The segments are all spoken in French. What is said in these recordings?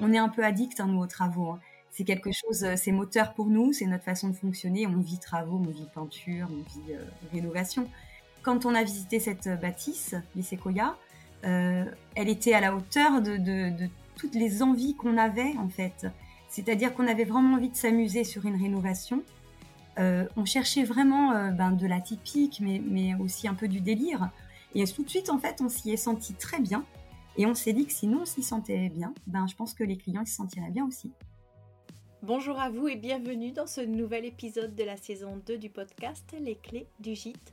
on est un peu addict hein, nous aux travaux. Hein. C'est quelque chose, c'est moteur pour nous, c'est notre façon de fonctionner. On vit travaux, on vit peinture, on vit rénovation. Quand on a visité cette bâtisse, les séquoias, elle était à la hauteur de, toutes les envies qu'on avait en fait. C'est-à-dire qu'on avait vraiment envie de s'amuser sur une rénovation. Euh, on cherchait vraiment euh, ben, de la typique, mais, mais, aussi un peu du délire. Et tout de suite, en fait, on s'y est senti très bien. Et on s'est dit que si nous, on s'y sentait bien, ben, je pense que les clients s'y sentiraient bien aussi. Bonjour à vous et bienvenue dans ce nouvel épisode de la saison 2 du podcast Les clés du gîte.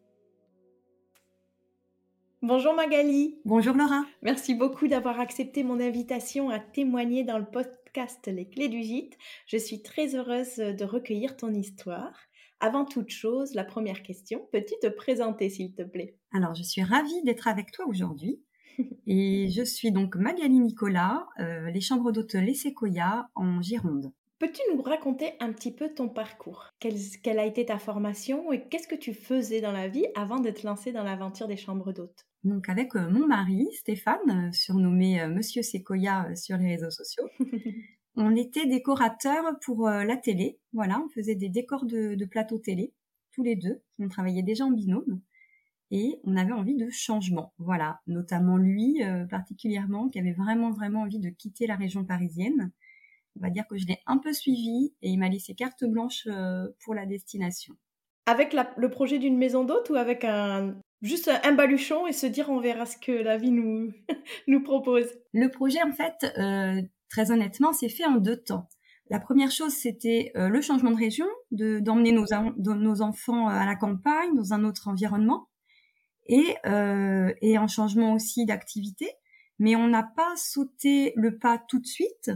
Bonjour Magali. Bonjour Laura. Merci beaucoup d'avoir accepté mon invitation à témoigner dans le podcast Les clés du gîte. Je suis très heureuse de recueillir ton histoire. Avant toute chose, la première question, peux-tu te présenter s'il te plaît? Alors, je suis ravie d'être avec toi aujourd'hui. Et je suis donc Magali Nicolas, euh, les chambres d'hôtes Les Séquoias en Gironde. Peux-tu nous raconter un petit peu ton parcours? Quelle, quelle, a été ta formation et qu'est-ce que tu faisais dans la vie avant d'être lancée dans l'aventure des chambres d'hôtes? Donc avec euh, mon mari Stéphane, euh, surnommé euh, Monsieur Sequoia sur les réseaux sociaux. on était décorateurs pour la télé, voilà, on faisait des décors de, de plateau télé, tous les deux. On travaillait déjà en binôme et on avait envie de changement, voilà, notamment lui particulièrement qui avait vraiment vraiment envie de quitter la région parisienne. On va dire que je l'ai un peu suivi et il m'a laissé carte blanche pour la destination. Avec le projet d'une maison d'hôte ou avec un, juste un baluchon et se dire on verra ce que la vie nous, nous propose. Le projet, en fait, euh, très honnêtement, c'est fait en deux temps. La première chose, c'était euh, le changement de région, de d'emmener nos, nos enfants à la campagne, dans un autre environnement, et, euh, et un changement aussi d'activité. Mais on n'a pas sauté le pas tout de suite.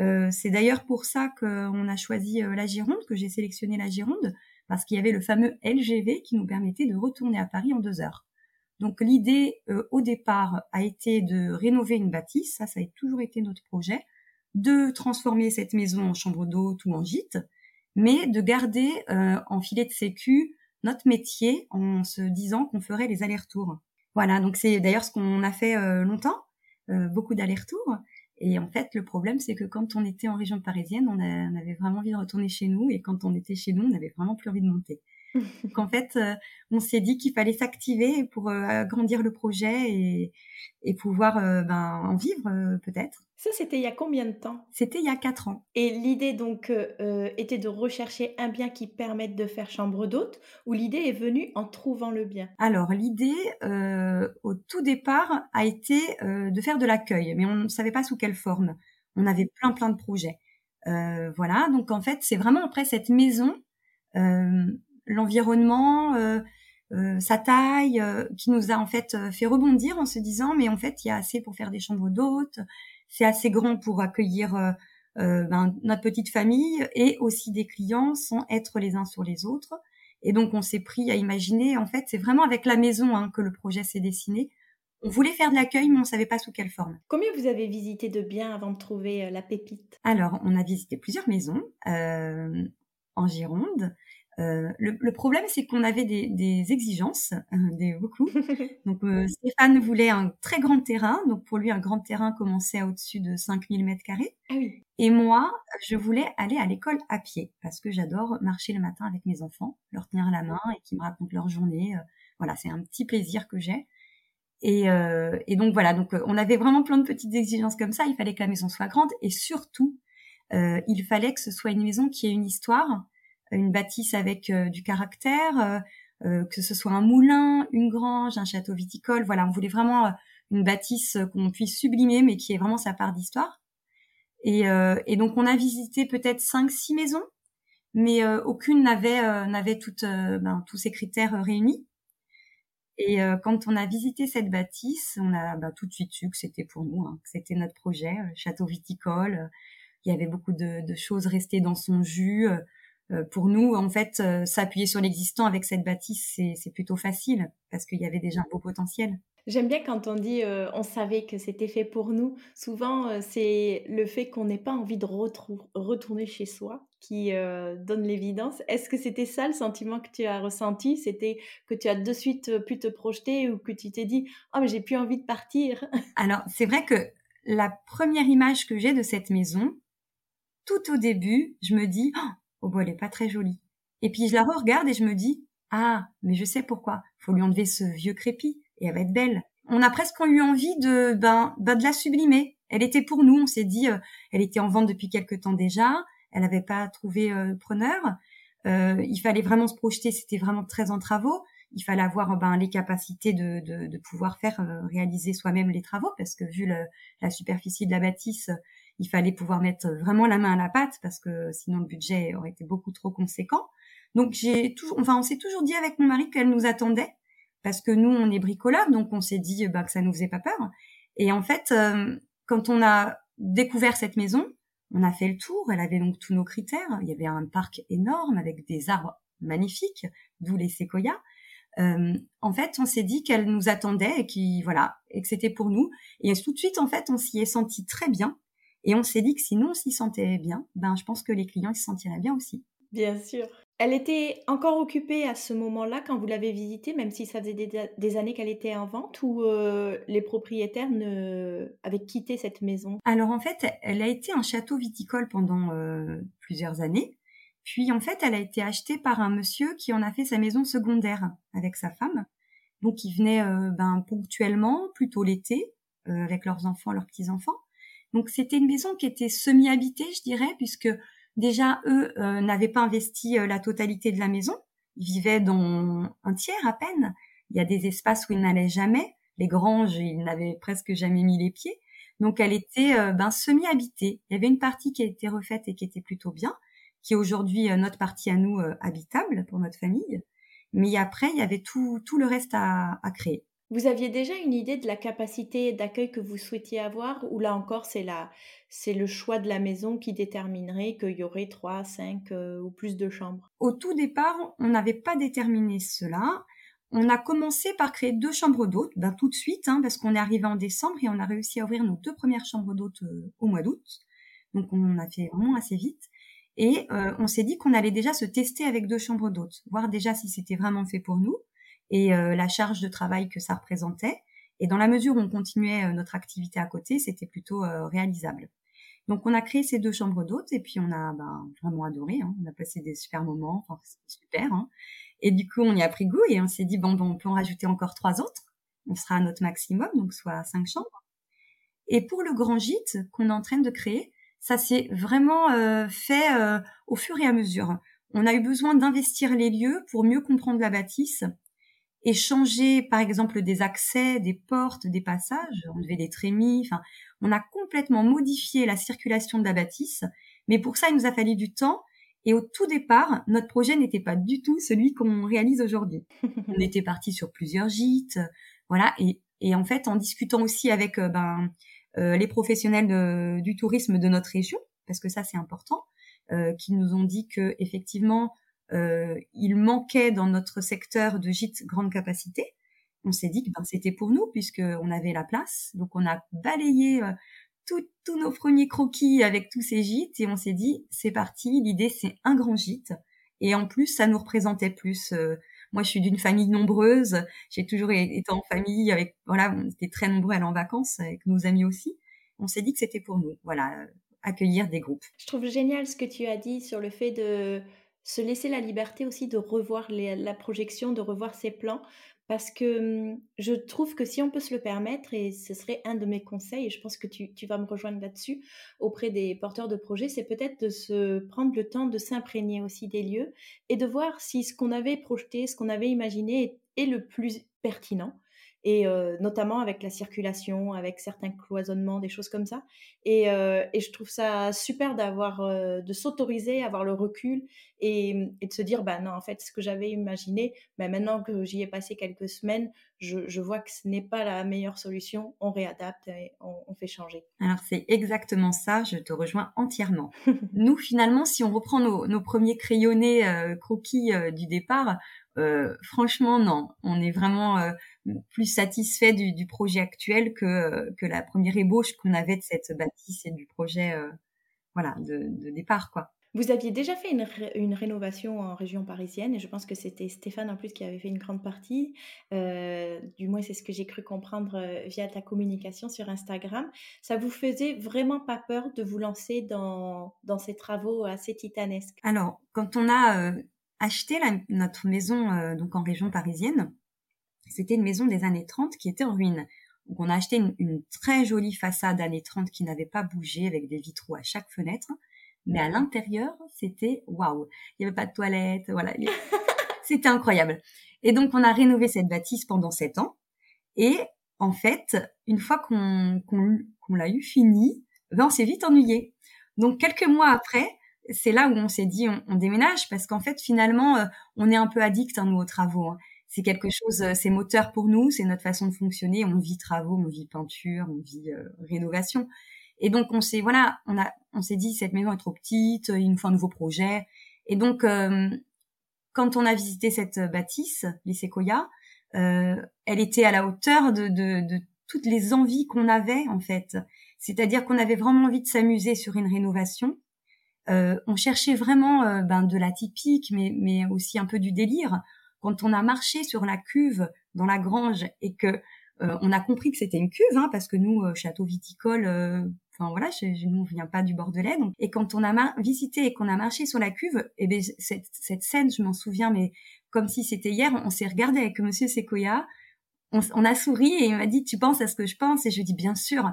Euh, c'est d'ailleurs pour ça qu'on a choisi euh, la Gironde, que j'ai sélectionné la Gironde, parce qu'il y avait le fameux LGV qui nous permettait de retourner à Paris en deux heures. Donc l'idée euh, au départ a été de rénover une bâtisse, ça ça a toujours été notre projet, de transformer cette maison en chambre d'hôte ou en gîte, mais de garder euh, en filet de sécu notre métier en se disant qu'on ferait les allers-retours. Voilà, donc c'est d'ailleurs ce qu'on a fait euh, longtemps, beaucoup d'allers-retours. Et en fait, le problème, c'est que quand on était en région parisienne, on, avait vraiment envie de retourner chez nous, et quand on était chez nous, on n'avait vraiment plus envie de monter. Donc en fait, euh, on s'est dit qu'il fallait s'activer pour euh, agrandir le projet et, et pouvoir euh, ben, en vivre peut-être. Ça, c'était il y a combien de temps? C'était il y a quatre ans. Et l'idée donc était de rechercher un bien qui permette de faire chambre d'hôte ou l'idée est venue en trouvant le bien? Alors l'idée au tout départ a été de faire de l'accueil, mais on ne savait pas sous quelle forme. On avait plein plein de projets. voilà, donc en fait c'est vraiment après cette maison l'environnement, euh, euh, sa taille, euh, qui nous a en fait fait rebondir en se disant mais en fait il y a assez pour faire des chambres d'hôtes, c'est assez grand pour accueillir ben, notre petite famille et aussi des clients sans être les uns sur les autres. Et donc on s'est pris à imaginer, en fait c'est vraiment avec la maison hein, que le projet s'est dessiné. On voulait faire de l'accueil, mais on savait pas sous quelle forme. Combien vous avez visité de biens avant de trouver la pépite? Alors, on a visité plusieurs maisons euh, en Gironde. Euh, le, problème, c'est qu'on avait des, exigences, euh, des beaucoup. Donc Stéphane voulait un très grand terrain. Donc pour lui, un grand terrain commençait à au-dessus de 5000 mètres carrés. Ah et moi, je voulais aller à l'école à pied parce que j'adore marcher le matin avec mes enfants, leur tenir la main et qu'ils me racontent leur journée. Voilà, c'est un petit plaisir que j'ai. Et, et, donc voilà, donc on avait vraiment plein de petites exigences comme ça. Il fallait que la maison soit grande et surtout, euh, il fallait que ce soit une maison qui ait une histoire, une bâtisse avec euh, du caractère, euh, que ce soit un moulin, une grange, un château viticole. Voilà, on voulait vraiment une bâtisse qu'on puisse sublimer, mais qui ait vraiment sa part d'histoire. Et, donc on a visité peut-être cinq, six maisons, mais aucune n'avait n'avait toutes ben, tous ces critères réunis. Et quand on a visité cette bâtisse, on a bah, tout de suite su que c'était pour nous, hein, que c'était notre projet, château viticole, il y avait beaucoup de, choses restées dans son jus. Euh, pour nous, en fait, euh, s'appuyer sur l'existant avec cette bâtisse, c'est plutôt facile parce qu'il y avait déjà un beau potentiel. J'aime bien quand on dit euh, on savait que c'était fait pour nous. Souvent, c'est le fait qu'on n'ait pas envie de retourner chez soi qui donne l'évidence. Est-ce que c'était ça le sentiment que tu as ressenti? C'était que tu as de suite pu te projeter ou que tu t'es dit oh mais j'ai plus envie de partir? Alors c'est vrai que la première image que j'ai de cette maison, tout au début, je me dis, oh, bon, elle est pas très jolie. Et puis je la regarde et je me dis, ah, mais je sais pourquoi. Faut lui enlever ce vieux crépi et elle va être belle. On a presque eu envie de, ben, ben de la sublimer. Elle était pour nous. On s'est dit, euh, elle était en vente depuis quelque temps déjà. Elle n'avait pas trouvé euh, preneur. Euh, il fallait vraiment se projeter. C'était vraiment très en travaux. Il fallait avoir ben, les capacités de, de, pouvoir faire réaliser soi-même les travaux parce que vu la superficie de la bâtisse, il fallait pouvoir mettre vraiment la main à la pâte parce que sinon le budget aurait été beaucoup trop conséquent. Donc j'ai toujours, enfin on s'est toujours dit avec mon mari qu'elle nous attendait parce que nous on est bricoleurs donc on s'est dit bah, que ça nous faisait pas peur. Et en fait euh, quand on a découvert cette maison, on a fait le tour. Elle avait donc tous nos critères. Il y avait un parc énorme avec des arbres magnifiques, d'où les séquoias. Euh, en fait, on s'est dit qu'elle nous attendait et qui voilà et que c'était pour nous. Et tout de suite, en fait, on s'y est senti très bien. Et on s'est dit que si nous, on s'y sentait bien, ben, je pense que les clients, ils se sentiraient bien aussi. Bien sûr. Elle était encore occupée à ce moment-là quand vous l'avez visitée, même si ça faisait des, années qu'elle était en vente, ou euh, les propriétaires ne... avaient quitté cette maison? Alors en fait, elle a été un château viticole pendant euh, plusieurs années. Puis en fait, elle a été achetée par un monsieur qui en a fait sa maison secondaire avec sa femme. Donc ils venaient euh, ben, ponctuellement, plutôt l'été, avec leurs enfants, leurs petits-enfants. Donc c'était une maison qui était semi-habitée, je dirais, puisque déjà eux euh, n'avaient pas investi euh, la totalité de la maison. Ils vivaient dans un tiers à peine. Il y a des espaces où ils n'allaient jamais. Les granges, ils n'avaient presque jamais mis les pieds. Donc elle était euh, ben, semi-habitée. Il y avait une partie qui a été refaite et qui était plutôt bien, qui est aujourd'hui notre partie à nous habitable pour notre famille. Mais après, il y avait tout, tout le reste à créer. Vous aviez déjà une idée de la capacité d'accueil que vous souhaitiez avoir ou là encore c'est c'est le choix de la maison qui déterminerait qu'il y aurait trois, cinq euh, ou plus de chambres? Au tout départ, on n'avait pas déterminé cela. On a commencé par créer deux chambres d'hôtes, ben, tout de suite, hein, parce qu'on est arrivé en décembre et on a réussi à ouvrir nos deux premières chambres d'hôtes euh, au mois d'août. Donc on a fait vraiment assez vite. Et euh, on s'est dit qu'on allait déjà se tester avec deux chambres d'hôtes, voir déjà si c'était vraiment fait pour nous et euh, la charge de travail que ça représentait. Et dans la mesure où on continuait euh, notre activité à côté, c'était plutôt euh, réalisable. Donc on a créé ces deux chambres d'hôtes et puis on a ben, vraiment adoré. Hein. On a passé des super moments, enfin, super. Hein. Et du coup on y a pris goût et on s'est dit bon, bon on peut en rajouter encore trois autres. On sera à notre maximum, donc soit cinq chambres. Et pour le grand gîte qu'on est en train de créer, ça s'est vraiment fait au fur et à mesure. On a eu besoin d'investir les lieux pour mieux comprendre la bâtisse et changer par exemple des accès, des portes, des passages, enlever des trémies, enfin on a complètement modifié la circulation de la bâtisse, mais pour ça il nous a fallu du temps et au tout départ, notre projet n'était pas du tout celui qu'on réalise aujourd'hui. on était parti sur plusieurs gîtes, voilà et, et en fait en discutant aussi avec euh, ben euh, les professionnels du tourisme de notre région parce que ça c'est important, euh, qui nous ont dit que effectivement euh, il manquait dans notre secteur de gîtes grande capacité. On s'est dit que ben, c'était pour nous puisqu'on avait la place. Donc on a balayé euh, tous nos premiers croquis avec tous ces gîtes et on s'est dit c'est parti. L'idée c'est un grand gîte Et en plus, ça nous représentait plus. moi, je suis d'une famille nombreuse. J'ai toujours été en famille avec, voilà, on était très nombreux à aller en vacances avec nos amis aussi. On s'est dit que c'était pour nous, voilà, accueillir des groupes. Je trouve génial ce que tu as dit sur le fait de se laisser la liberté aussi de revoir la projection, de revoir ses plans, parce que mmh, je trouve que si on peut se le permettre, et ce serait un de mes conseils, et je pense que tu, vas me rejoindre là-dessus, auprès des porteurs de projets, c'est peut-être de se prendre le temps de s'imprégner aussi des lieux et de voir si ce qu'on avait projeté, ce qu'on avait imaginé est le plus pertinent et notamment avec la circulation, avec certains cloisonnements, des choses comme ça. Et, et je trouve ça super d'avoir, de s'autoriser, avoir le recul et, et, de se dire, bah non, en fait, ce que j'avais imaginé, bah, maintenant que j'y ai passé quelques semaines, je, je vois que ce n'est pas la meilleure solution, on réadapte et on, on fait changer. Alors c'est exactement ça, je te rejoins entièrement. Nous, finalement, si on reprend nos, nos premiers crayonnés croquis du départ, euh, franchement, non. On est vraiment euh, plus satisfait du, du, projet actuel que, que la première ébauche qu'on avait de cette bâtisse et du projet euh, voilà, de, de, départ. quoi. Vous aviez déjà fait une, une, rénovation en région parisienne et je pense que c'était Stéphane en plus qui avait fait une grande partie. Euh, du moins, c'est ce que j'ai cru comprendre via ta communication sur Instagram. Ça vous faisait vraiment pas peur de vous lancer dans, dans ces travaux assez titanesques? Alors, quand on a acheté notre maison euh, donc en région parisienne. C'était une maison des années 30 qui était en ruine. Donc on a acheté une, très jolie façade années 30 qui n'avait pas bougé avec des vitraux à chaque fenêtre. Mais à l'intérieur, c'était waouh. Il n'y avait pas de toilette, voilà. c'était incroyable. Et donc on a rénové cette bâtisse pendant sept ans. Et en fait, une fois qu'on l'a eu fini, ben on s'est vite ennuyé. Donc quelques mois après, c'est là où on s'est dit on, déménage parce qu'en fait finalement euh, on est un peu addict à nos travaux. Hein. C'est quelque chose, euh, c'est moteur pour nous, c'est notre façon de fonctionner. On vit travaux, on vit peinture, on vit euh, rénovation. Et donc on s'est voilà, on a on s'est dit cette maison est trop petite, il nous faut un nouveau projet. Et donc quand on a visité cette bâtisse, les séquoias, elle était à la hauteur de, de, de toutes les envies qu'on avait en fait. C'est-à-dire qu'on avait vraiment envie de s'amuser sur une rénovation euh, on cherchait vraiment euh, ben, de la typique, mais, mais aussi un peu du délire. Quand on a marché sur la cuve dans la grange et que euh, on a compris que c'était une cuve, hein, parce que nous, château viticole, enfin voilà, je, nous on vient pas du Bordelais. Donc, et quand on a visité et qu'on a marché sur la cuve, et eh ben cette, cette scène, je m'en souviens, mais comme si c'était hier, on, s'est regardé avec Monsieur Sequoia, on, on, a souri et il m'a dit tu penses à ce que je pense? Et je dis bien sûr.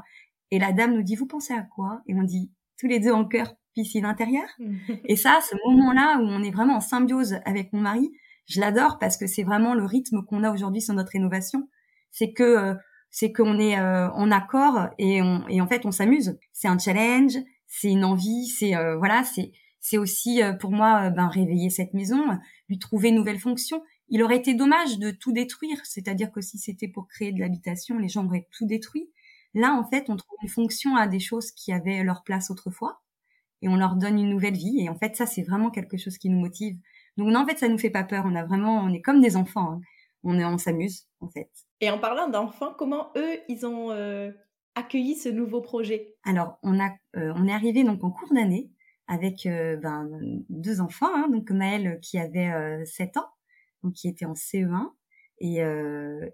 Et la dame nous dit vous pensez à quoi? Et on dit tous les deux en cœur piscine intérieure. Et ça, ce moment-là où on est vraiment en symbiose avec mon mari, je l'adore parce que c'est vraiment le rythme qu'on a aujourd'hui sur notre rénovation. C'est que euh, c'est qu'on est euh, en accord et, on, et en fait on s'amuse. C'est un challenge, c'est une envie, c'est euh, voilà, c'est c'est aussi pour moi ben réveiller cette maison, lui trouver une nouvelle fonction. Il aurait été dommage de tout détruire, c'est-à-dire que si c'était pour créer de l'habitation, les gens auraient tout détruit. Là, en fait, on trouve une fonction à des choses qui avaient leur place autrefois et on leur donne une nouvelle vie. Et en fait, ça, c'est vraiment quelque chose qui nous motive. Donc non, en fait, ça nous fait pas peur. On a vraiment, on est comme des enfants. Hein. On est, on s'amuse, en fait. Et en parlant d'enfants, comment eux, ils ont euh, accueilli ce nouveau projet? Alors, on a, euh, on est arrivé donc en cours d'année avec euh, ben, deux enfants. Hein, donc Maëlle qui avait 7 ans, donc qui était en CE1, et,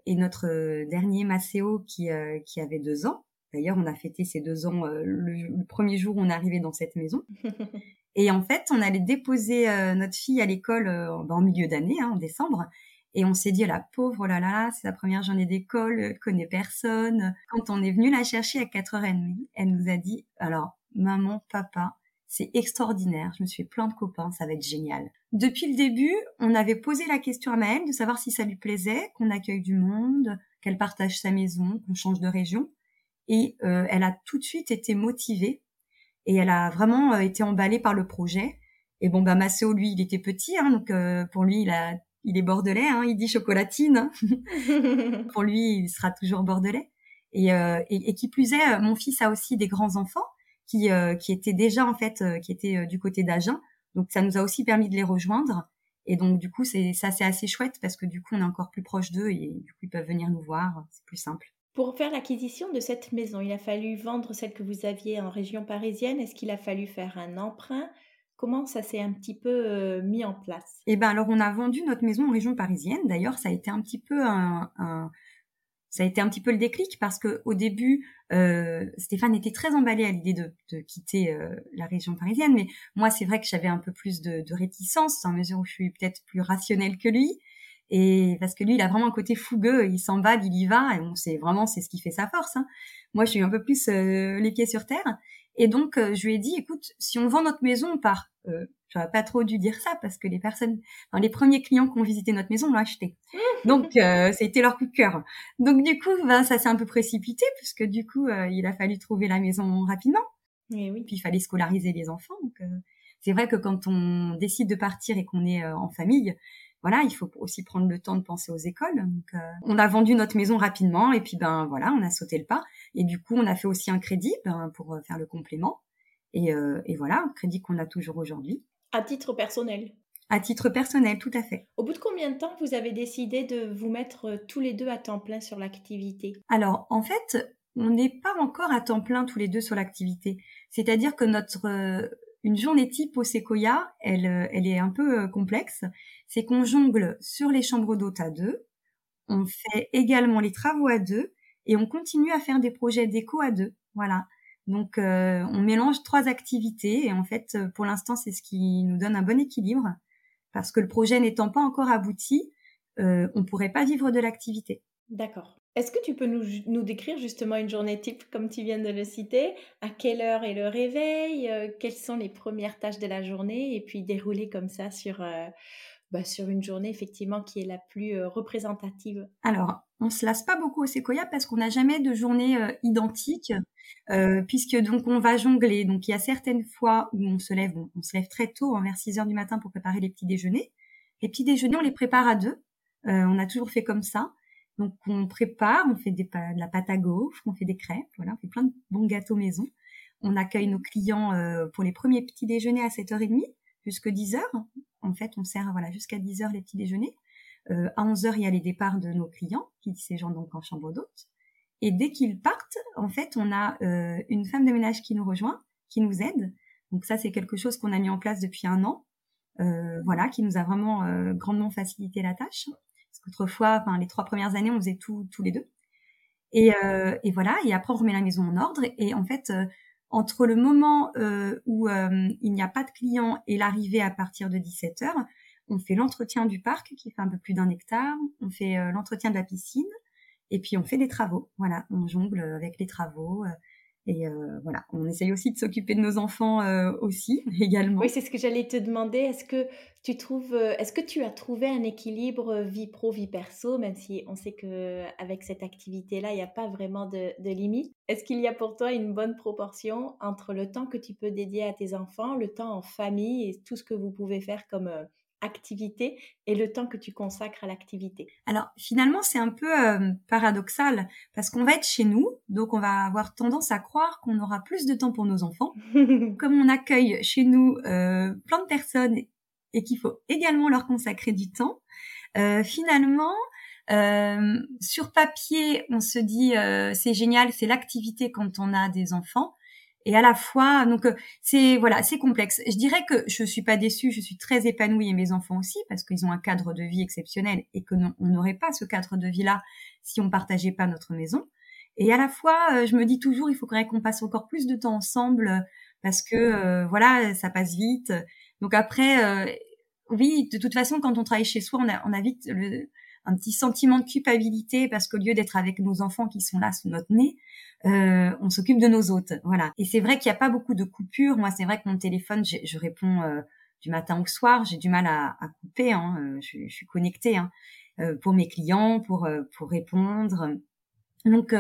et notre dernier Maceo qui, qui avait 2 ans. D'ailleurs, on a fêté ces deux ans euh, le, premier jour où on est arrivé dans cette maison. Et en fait, on allait déposer euh, notre fille à l'école euh, en milieu d'année, hein, en décembre. Et on s'est dit, la pauvre, oh là là, c'est la première journée d'école, elle connaît personne. Quand on est venu la chercher à 4h30, elle nous a dit, alors, maman, papa, c'est extraordinaire, je me suis fait plein de copains, ça va être génial. Depuis le début, on avait posé la question à Maëlle de savoir si ça lui plaisait, qu'on accueille du monde, qu'elle partage sa maison, qu'on change de région et euh, elle a tout de suite été motivée et elle a vraiment euh, été emballée par le projet. Et bon, bah Maceo, lui, il était petit, hein, donc euh, pour lui, il a, il est bordelais, hein, il dit chocolatine. pour lui, il sera toujours bordelais. Et, et, et, qui plus est, mon fils a aussi des grands enfants qui, qui étaient déjà en fait, qui étaient du côté d'Agen. Donc ça nous a aussi permis de les rejoindre. Et donc du coup, c'est ça, c'est assez chouette parce que du coup, on est encore plus proche d'eux et du coup, ils peuvent venir nous voir. C'est plus simple. Pour faire l'acquisition de cette maison, il a fallu vendre celle que vous aviez en région parisienne. Est-ce qu'il a fallu faire un emprunt? Comment ça s'est un petit peu mis en place? Eh ben alors on a vendu notre maison en région parisienne. D'ailleurs, ça a été un petit peu un, ça a été un petit peu le déclic parce que au début, euh, Stéphane était très emballé à l'idée de, de, quitter euh, la région parisienne, mais moi c'est vrai que j'avais un peu plus de, de réticence en mesure où je suis peut-être plus rationnelle que lui, et parce que lui il a vraiment un côté fougueux, il s'emballe, il y va, et on sait vraiment c'est ce qui fait sa force. Hein. Moi je suis un peu plus euh, les pieds sur terre, et donc euh, je lui ai dit écoute si on vend notre maison on part euh, j'aurais pas trop dû dire ça parce que les personnes, enfin, les premiers clients qui ont visité notre maison l'ont acheté. Donc, euh, a été leur coup de cœur. Donc, du coup, ben, ça s'est un peu précipité puisque du coup, euh, il a fallu trouver la maison rapidement. Et oui. Puis, il fallait scolariser les enfants. Donc, euh, c'est vrai que quand on décide de partir et qu'on est euh, en famille, voilà, il faut aussi prendre le temps de penser aux écoles. Donc, euh, on a vendu notre maison rapidement et puis ben voilà, on a sauté le pas. Et du coup, on a fait aussi un crédit ben, pour faire le complément. Et, et voilà, un crédit qu'on a toujours aujourd'hui. À titre personnel À titre personnel, tout à fait. Au bout de combien de temps vous avez décidé de vous mettre euh, tous les deux à temps plein sur l'activité? Alors, en fait, on n'est pas encore à temps plein tous les deux sur l'activité. C'est-à-dire que notre euh, une journée type au Sequoia, elle, euh, elle est un peu complexe. C'est qu'on jongle sur les chambres d'hôtes à deux, on fait également les travaux à deux, et on continue à faire des projets d'éco à deux. Voilà. Donc, euh, on mélange trois activités et en fait, euh, pour l'instant, c'est ce qui nous donne un bon équilibre parce que le projet n'étant pas encore abouti, euh, on pourrait pas vivre de l'activité. D'accord. Est-ce que tu peux nous, décrire justement une journée type comme tu viens de le citer? À quelle heure est le réveil? Quelles sont les premières tâches de la journée? Et puis dérouler comme ça sur, bah, sur une journée effectivement qui est la plus euh, représentative Alors, on se lasse pas beaucoup au séquoia parce qu'on n'a jamais de journée euh, identique, euh, puisque donc on va jongler. Donc il y a certaines fois où on se lève, on, on se lève très tôt, hein, vers 6 heures du matin pour préparer les petits déjeuners. Les petits déjeuners, on les prépare à deux. On a toujours fait comme ça. Donc on prépare, on fait des, de la pâte à gaufres, on fait des crêpes, voilà, on fait plein de bons gâteaux maison. On accueille nos clients pour les premiers petits déjeuners à 7h30 jusqu'à 10h. En fait, on sert voilà jusqu'à 10h les petits déjeuners. Euh, à 11h, il y a les départs de nos clients qui séjournent donc en chambre d'hôte. Et dès qu'ils partent, en fait, on a euh, une femme de ménage qui nous rejoint, qui nous aide. Donc ça, c'est quelque chose qu'on a mis en place depuis un an. Euh, voilà, qui nous a vraiment grandement facilité la tâche. Parce qu'autrefois, enfin, les trois premières années, on faisait tout tous les deux. Et, voilà, et après, on remet la maison en ordre. Et en fait, entre le moment euh, où il n'y a pas de clients et l'arrivée à partir de 17 heures, on fait l'entretien du parc qui fait un peu plus d'un hectare, on fait euh, l'entretien de la piscine et puis on fait des travaux. Voilà, on jongle avec les travaux. Euh, et euh, voilà, on essaye aussi de s'occuper de nos enfants euh, aussi également. Oui, c'est ce que j'allais te demander. Est-ce que tu trouves, euh, est-ce que tu as trouvé un équilibre vie pro vie perso, même si on sait que avec cette activité-là, il n'y a pas vraiment de, de limite? Est-ce qu'il y a pour toi une bonne proportion entre le temps que tu peux dédier à tes enfants, le temps en famille et tout ce que vous pouvez faire comme activité et le temps que tu consacres à l'activité? Alors finalement c'est un peu euh, paradoxal parce qu'on va être chez nous, donc on va avoir tendance à croire qu'on aura plus de temps pour nos enfants. Comme on accueille chez nous euh, plein de personnes et qu'il faut également leur consacrer du temps, euh, finalement euh, sur papier on se dit c'est génial, c'est l'activité quand on a des enfants. Et à la fois donc euh, c'est voilà c'est complexe. Je dirais que je suis pas déçue je suis très épanouie et mes enfants aussi parce qu'ils ont un cadre de vie exceptionnel et que non, on n'aurait pas ce cadre de vie là si on partageait pas notre maison. Et à la fois euh, je me dis toujours il faudrait qu'on passe encore plus de temps ensemble parce que euh, voilà ça passe vite. Donc après euh, oui de toute façon quand on travaille chez soi on a, on a vite le, un petit sentiment de culpabilité parce qu'au lieu d'être avec nos enfants qui sont là sous notre nez, euh, on s'occupe de nos hôtes. Voilà. Et c'est vrai qu'il n'y a pas beaucoup de coupures. Moi, c'est vrai que mon téléphone, je réponds euh, du matin au soir. J'ai du mal à, à couper. Hein. Euh, je, je, suis connectée hein, euh, pour mes clients, pour euh, pour répondre. Donc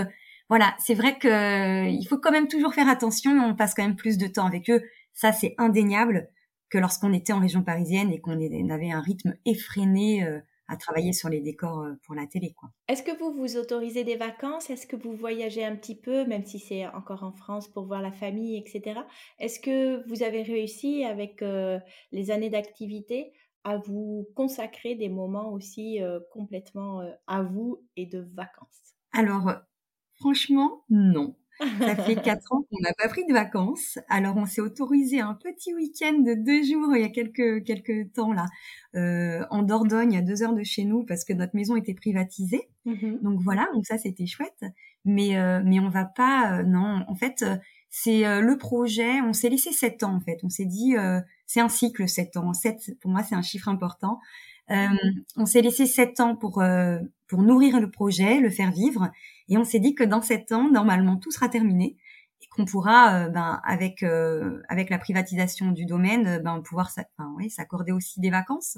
voilà, c'est vrai que il faut quand même toujours faire attention. On passe quand même plus de temps avec eux. Ça, c'est indéniable que lorsqu'on était en région parisienne et qu'on avait un rythme effréné à travailler sur les décors euh, pour la télé. Quoi. Est-ce que vous vous autorisez des vacances? Est-ce que vous voyagez un petit peu, même si c'est encore en France pour voir la famille, etc. Est-ce que vous avez réussi avec euh, les années d'activité à vous consacrer des moments aussi euh, complètement euh, à vous et de vacances? Alors, franchement, non. Ça fait quatre ans qu'on n'a pas pris de vacances. Alors on s'est autorisé un petit week-end de deux jours il y a quelques quelques temps là, euh, en Dordogne, à deux heures de chez nous, parce que notre maison était privatisée. Mmh donc voilà, donc ça c'était chouette. Mais euh, mais on va pas, euh, non. En fait, euh, c'est le projet. On s'est laissé sept ans en fait. On s'est dit, c'est un cycle sept ans. Sept pour moi c'est un chiffre important. on s'est laissé sept ans pour pour nourrir le projet, le faire vivre. Et on s'est dit que dans sept ans, normalement, tout sera terminé et qu'on pourra, euh, ben, avec euh, avec la privatisation du domaine, euh, ben, pouvoir oui, s'accorder aussi des vacances.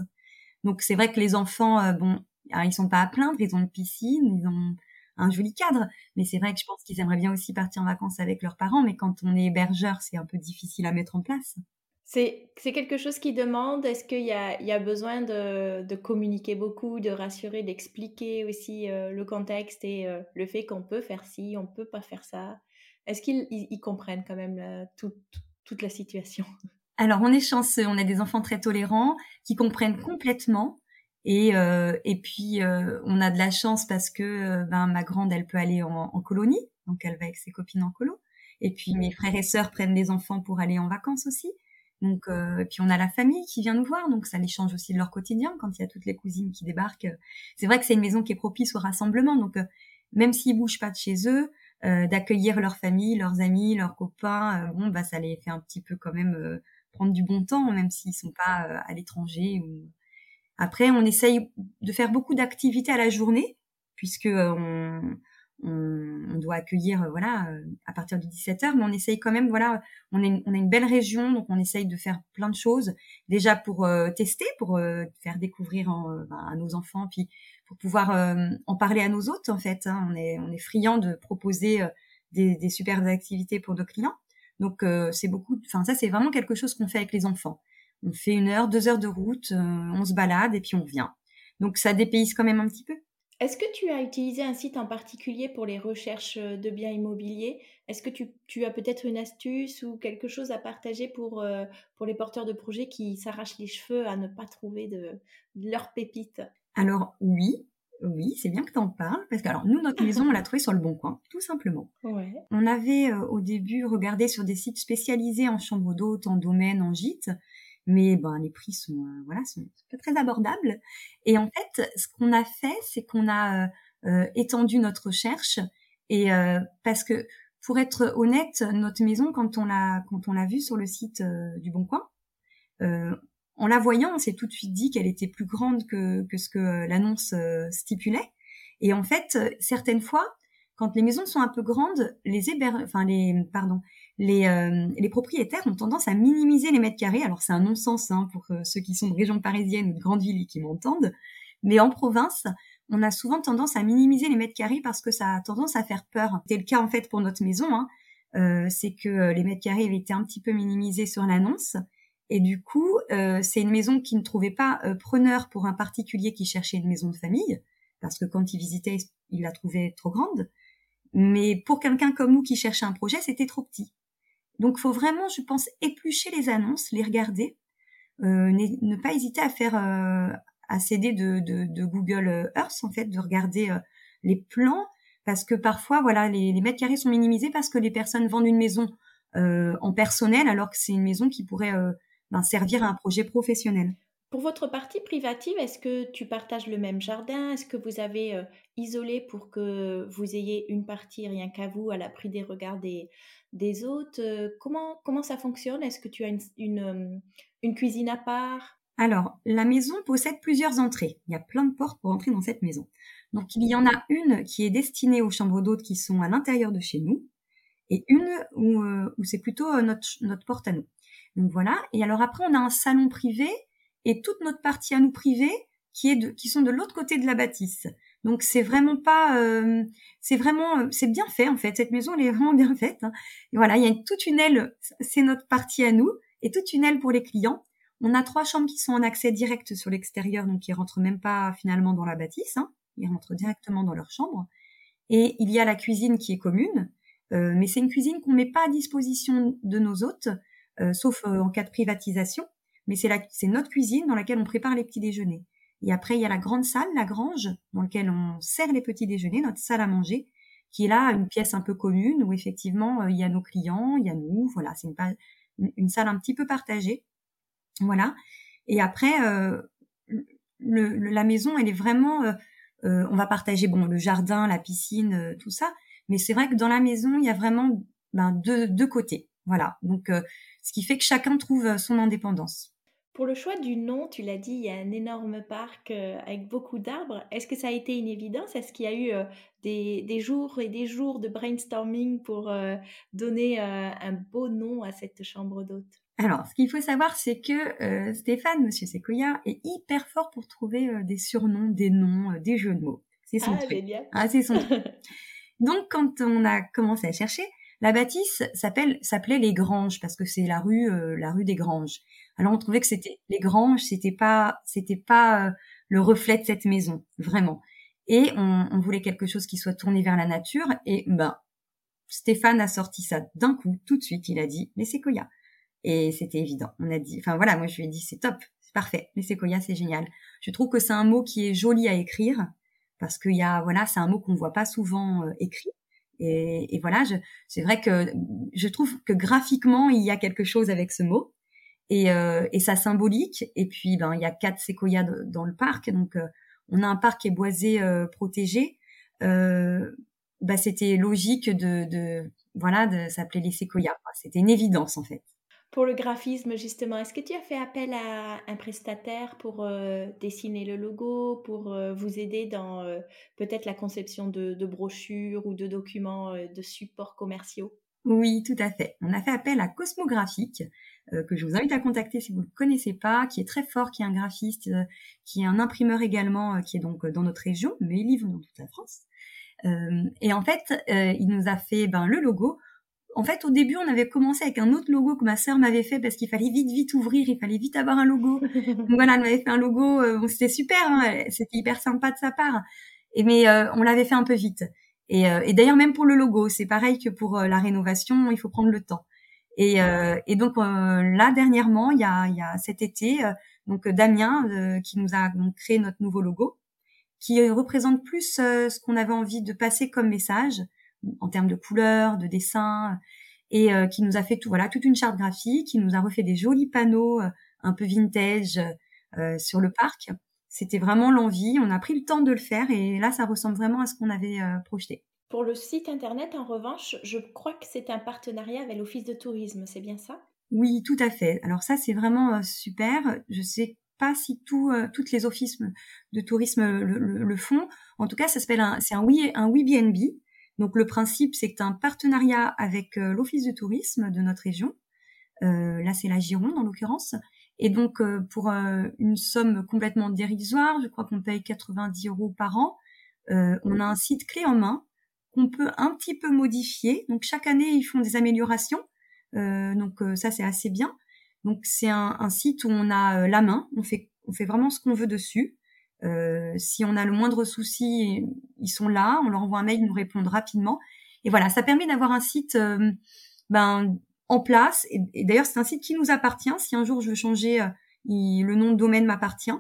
Donc c'est vrai que les enfants, bon, ils sont pas à plaindre, ils ont une piscine, ils ont un joli cadre, mais c'est vrai que je pense qu'ils aimeraient bien aussi partir en vacances avec leurs parents, mais quand on est hébergeur, c'est un peu difficile à mettre en place. C'est quelque chose qui demande, est-ce qu'il y a, y a besoin de, de, communiquer beaucoup, de rassurer, d'expliquer aussi euh, le contexte et euh, le fait qu'on peut faire ci, on peut pas faire ça? Est-ce qu'ils comprennent quand même euh, toute la situation? Alors on est chanceux, on a des enfants très tolérants qui comprennent complètement. Et, et puis on a de la chance parce que ben, ma grande, elle peut aller en, en colonie, donc elle va avec ses copines en colo. Et puis mes frères et sœurs prennent des enfants pour aller en vacances aussi. Donc, euh, puis on a la famille qui vient nous voir, donc ça les change aussi de leur quotidien quand il y a toutes les cousines qui débarquent. C'est vrai que c'est une maison qui est propice au rassemblement, donc euh, même s'ils bougent pas de chez eux, euh, d'accueillir leur famille, leurs amis, leurs copains, bon bah ça les fait un petit peu quand même prendre du bon temps, même s'ils sont pas à l'étranger. Après, on essaye de faire beaucoup d'activités à la journée, puisque on, on, doit accueillir euh, voilà euh, à partir de 17 h mais on essaye quand même voilà on, est, on a une belle région donc on essaye de faire plein de choses. Déjà pour euh, tester pour faire découvrir en, ben, à nos enfants puis pour pouvoir en parler à nos hôtes en fait hein. on est on est friand de proposer des, des activités pour nos clients. Donc c'est beaucoup enfin ça c'est vraiment quelque chose qu'on fait avec les enfants. On fait une heure deux heures de route on se balade et puis on vient. Donc ça dépayse quand même un petit peu est-ce que tu as utilisé un site en particulier pour les recherches euh, de biens immobiliers? Est-ce que tu, as peut-être une astuce ou quelque chose à partager pour, euh, pour les porteurs de projets qui s'arrachent les cheveux à ne pas trouver de, leur pépite Alors oui, oui, c'est bien que tu en parles, parce que alors nous, notre maison, on l'a trouvée sur le bon coin, tout simplement. On avait euh, au début regardé sur des sites spécialisés en chambre d'hôte, en domaine, en gîte, mais ben les prix sont euh, voilà sont pas très abordables. Et en fait, ce qu'on a fait, c'est qu'on a euh, euh, étendu notre recherche et parce que pour être honnête, notre maison quand on l'a quand on l'a vue sur le site du Bon Coin, en la voyant, on s'est tout de suite dit qu'elle était plus grande que, que ce que l'annonce stipulait. Et en fait, certaines fois, quand les maisons sont un peu grandes, les héber... enfin les pardon, les, euh, les propriétaires ont tendance à minimiser les mètres carrés. Alors c'est un non-sens hein, pour euh, ceux qui sont de région parisienne ou de grande ville et qui m'entendent, mais en province, on a souvent tendance à minimiser les mètres carrés parce que ça a tendance à faire peur. C'est le cas en fait pour notre maison. Hein. Euh, c'est que les mètres carrés avaient été un petit peu minimisés sur l'annonce. Et du coup, c'est une maison qui ne trouvait pas preneur pour un particulier qui cherchait une maison de famille, parce que quand il visitait, il la trouvait trop grande. Mais pour quelqu'un comme nous qui cherchait un projet, c'était trop petit. Donc, faut vraiment, je pense, éplucher les annonces, les regarder, euh, ne pas hésiter à faire, euh, à s'aider de, de, Google Earth en fait, de regarder euh, les plans, parce que parfois, voilà, les, les, mètres carrés sont minimisés parce que les personnes vendent une maison euh, en personnel, alors que c'est une maison qui pourrait ben, servir à un projet professionnel. Pour votre partie privative, est-ce que tu partages le même jardin? Est-ce que vous avez euh, isolé pour que vous ayez une partie rien qu'à vous à l'abri des regards des, autres? Euh, comment, comment ça fonctionne? Est-ce que tu as une, une, euh, une, cuisine à part? Alors, la maison possède plusieurs entrées. Il y a plein de portes pour entrer dans cette maison. Donc, il y en a une qui est destinée aux chambres d'hôtes qui sont à l'intérieur de chez nous et une où, où c'est plutôt notre, notre porte à nous. Donc voilà. Et alors après, on a un salon privé et toute notre partie à nous privée qui est de, qui sont de l'autre côté de la bâtisse. Donc c'est vraiment pas, euh, c'est vraiment, euh, c'est bien fait en fait. Cette maison elle est vraiment bien faite. Hein. Et voilà, il y a toute une aile, c'est notre partie à nous, et toute une aile pour les clients. On a trois chambres qui sont en accès direct sur l'extérieur, donc ils rentrent même pas finalement dans la bâtisse. Hein. Ils rentrent directement dans leur chambre. Et il y a la cuisine qui est commune, euh, mais c'est une cuisine qu'on met pas à disposition de nos hôtes, sauf en cas de privatisation mais c'est notre cuisine dans laquelle on prépare les petits déjeuners. Et après, il y a la grande salle, la grange, dans laquelle on sert les petits déjeuners, notre salle à manger. qui est là une pièce un peu commune où effectivement il y a nos clients, il y a nous, voilà, c'est une, salle un petit peu partagée, voilà. Et après, le, la maison, elle est vraiment, on va partager bon le jardin, la piscine, tout ça, mais c'est vrai que dans la maison, il y a vraiment ben, deux, deux côtés, voilà. Donc ce qui fait que chacun trouve son indépendance. Pour le choix du nom, tu l'as dit, il y a un énorme parc euh, avec beaucoup d'arbres. Est-ce que ça a été une évidence? Est-ce qu'il y a eu euh, des, jours et des jours de brainstorming pour euh, donner un beau nom à cette chambre d'hôte? Alors, ce qu'il faut savoir, c'est que Stéphane, Monsieur Sequoia, est hyper fort pour trouver des surnoms, des noms, des jeux de mots. C'est son ah, truc. Ah, c'est son truc. Donc, quand on a commencé à chercher, la bâtisse s'appelait les Granges parce que c'est la rue la rue des Granges. Alors on trouvait que c'était les granges, c'était pas c'était pas euh, le reflet de cette maison vraiment. Et on, voulait quelque chose qui soit tourné vers la nature. Et ben Stéphane a sorti ça d'un coup, tout de suite. Il a dit les séquoias. Et c'était évident. On a dit, enfin voilà, moi je lui ai dit c'est top, c'est parfait. Les séquoias c'est génial. Je trouve que c'est un mot qui est joli à écrire parce qu'il y a voilà, c'est un mot qu'on voit pas souvent euh, écrit. Et, et voilà, c'est vrai que je trouve que graphiquement il y a quelque chose avec ce mot et, euh, et ça symbolique. Et puis, ben, il y a quatre séquoias dans le parc, donc euh, on a un parc qui est boisé, euh, protégé. Bah, c'était logique de, de, voilà, de s'appeler les séquoias. C'était une évidence en fait. Pour le graphisme, justement, est-ce que tu as fait appel à un prestataire pour dessiner le logo, pour vous aider dans peut-être la conception de, brochures ou de documents de supports commerciaux? Oui, tout à fait. On a fait appel à Cosmographique, euh, que je vous invite à contacter si vous ne le connaissez pas, qui est très fort, qui est un graphiste, euh, qui est un imprimeur également, euh, qui est donc dans notre région, mais il livre dans toute la France. et en fait, il nous a fait ben, le logo. En fait, au début, on avait commencé avec un autre logo que ma sœur m'avait fait parce qu'il fallait vite, vite ouvrir, il fallait vite avoir un logo. Donc voilà, elle m'avait fait un logo, bon, c'était super, hein, c'était hyper sympa de sa part. Et mais on l'avait fait un peu vite. Et, et d'ailleurs, même pour le logo, c'est pareil que pour la rénovation, il faut prendre le temps. Et, euh, et donc euh, là dernièrement, il y a, y a cet été, euh, donc Damien qui nous a donc, créé notre nouveau logo, qui représente plus ce qu'on avait envie de passer comme message en termes de couleurs, de dessins, et qui nous a fait tout voilà toute une charte graphique, qui nous a refait des jolis panneaux un peu vintage sur le parc. C'était vraiment l'envie. On a pris le temps de le faire et là, ça ressemble vraiment à ce qu'on avait projeté. Pour le site internet, en revanche, je crois que c'est un partenariat avec l'Office de tourisme, c'est bien ça? Oui, tout à fait. Alors ça, c'est vraiment euh, super. Je sais pas si tout, euh, toutes les offices de tourisme le, font. En tout cas, ça s'appelle un, c'est un oui, un BNB. Donc le principe, c'est que un partenariat avec euh, l'Office de tourisme de notre région. là, c'est la Gironde en l'occurrence. Et donc, pour une somme complètement dérisoire, je crois qu'on paye 90 euros par an, on a un site clé en main qu'on peut un petit peu modifier. Donc chaque année, ils font des améliorations. Euh, donc euh, ça, c'est assez bien. Donc c'est un, site où on a euh, la main, on fait, on fait vraiment ce qu'on veut dessus. Si on a le moindre souci, ils sont là, on leur envoie un mail, ils nous répondent rapidement. Et voilà, ça permet d'avoir un site ben, en place. Et, d'ailleurs, c'est un site qui nous appartient. Si un jour je veux changer, le nom de domaine m'appartient.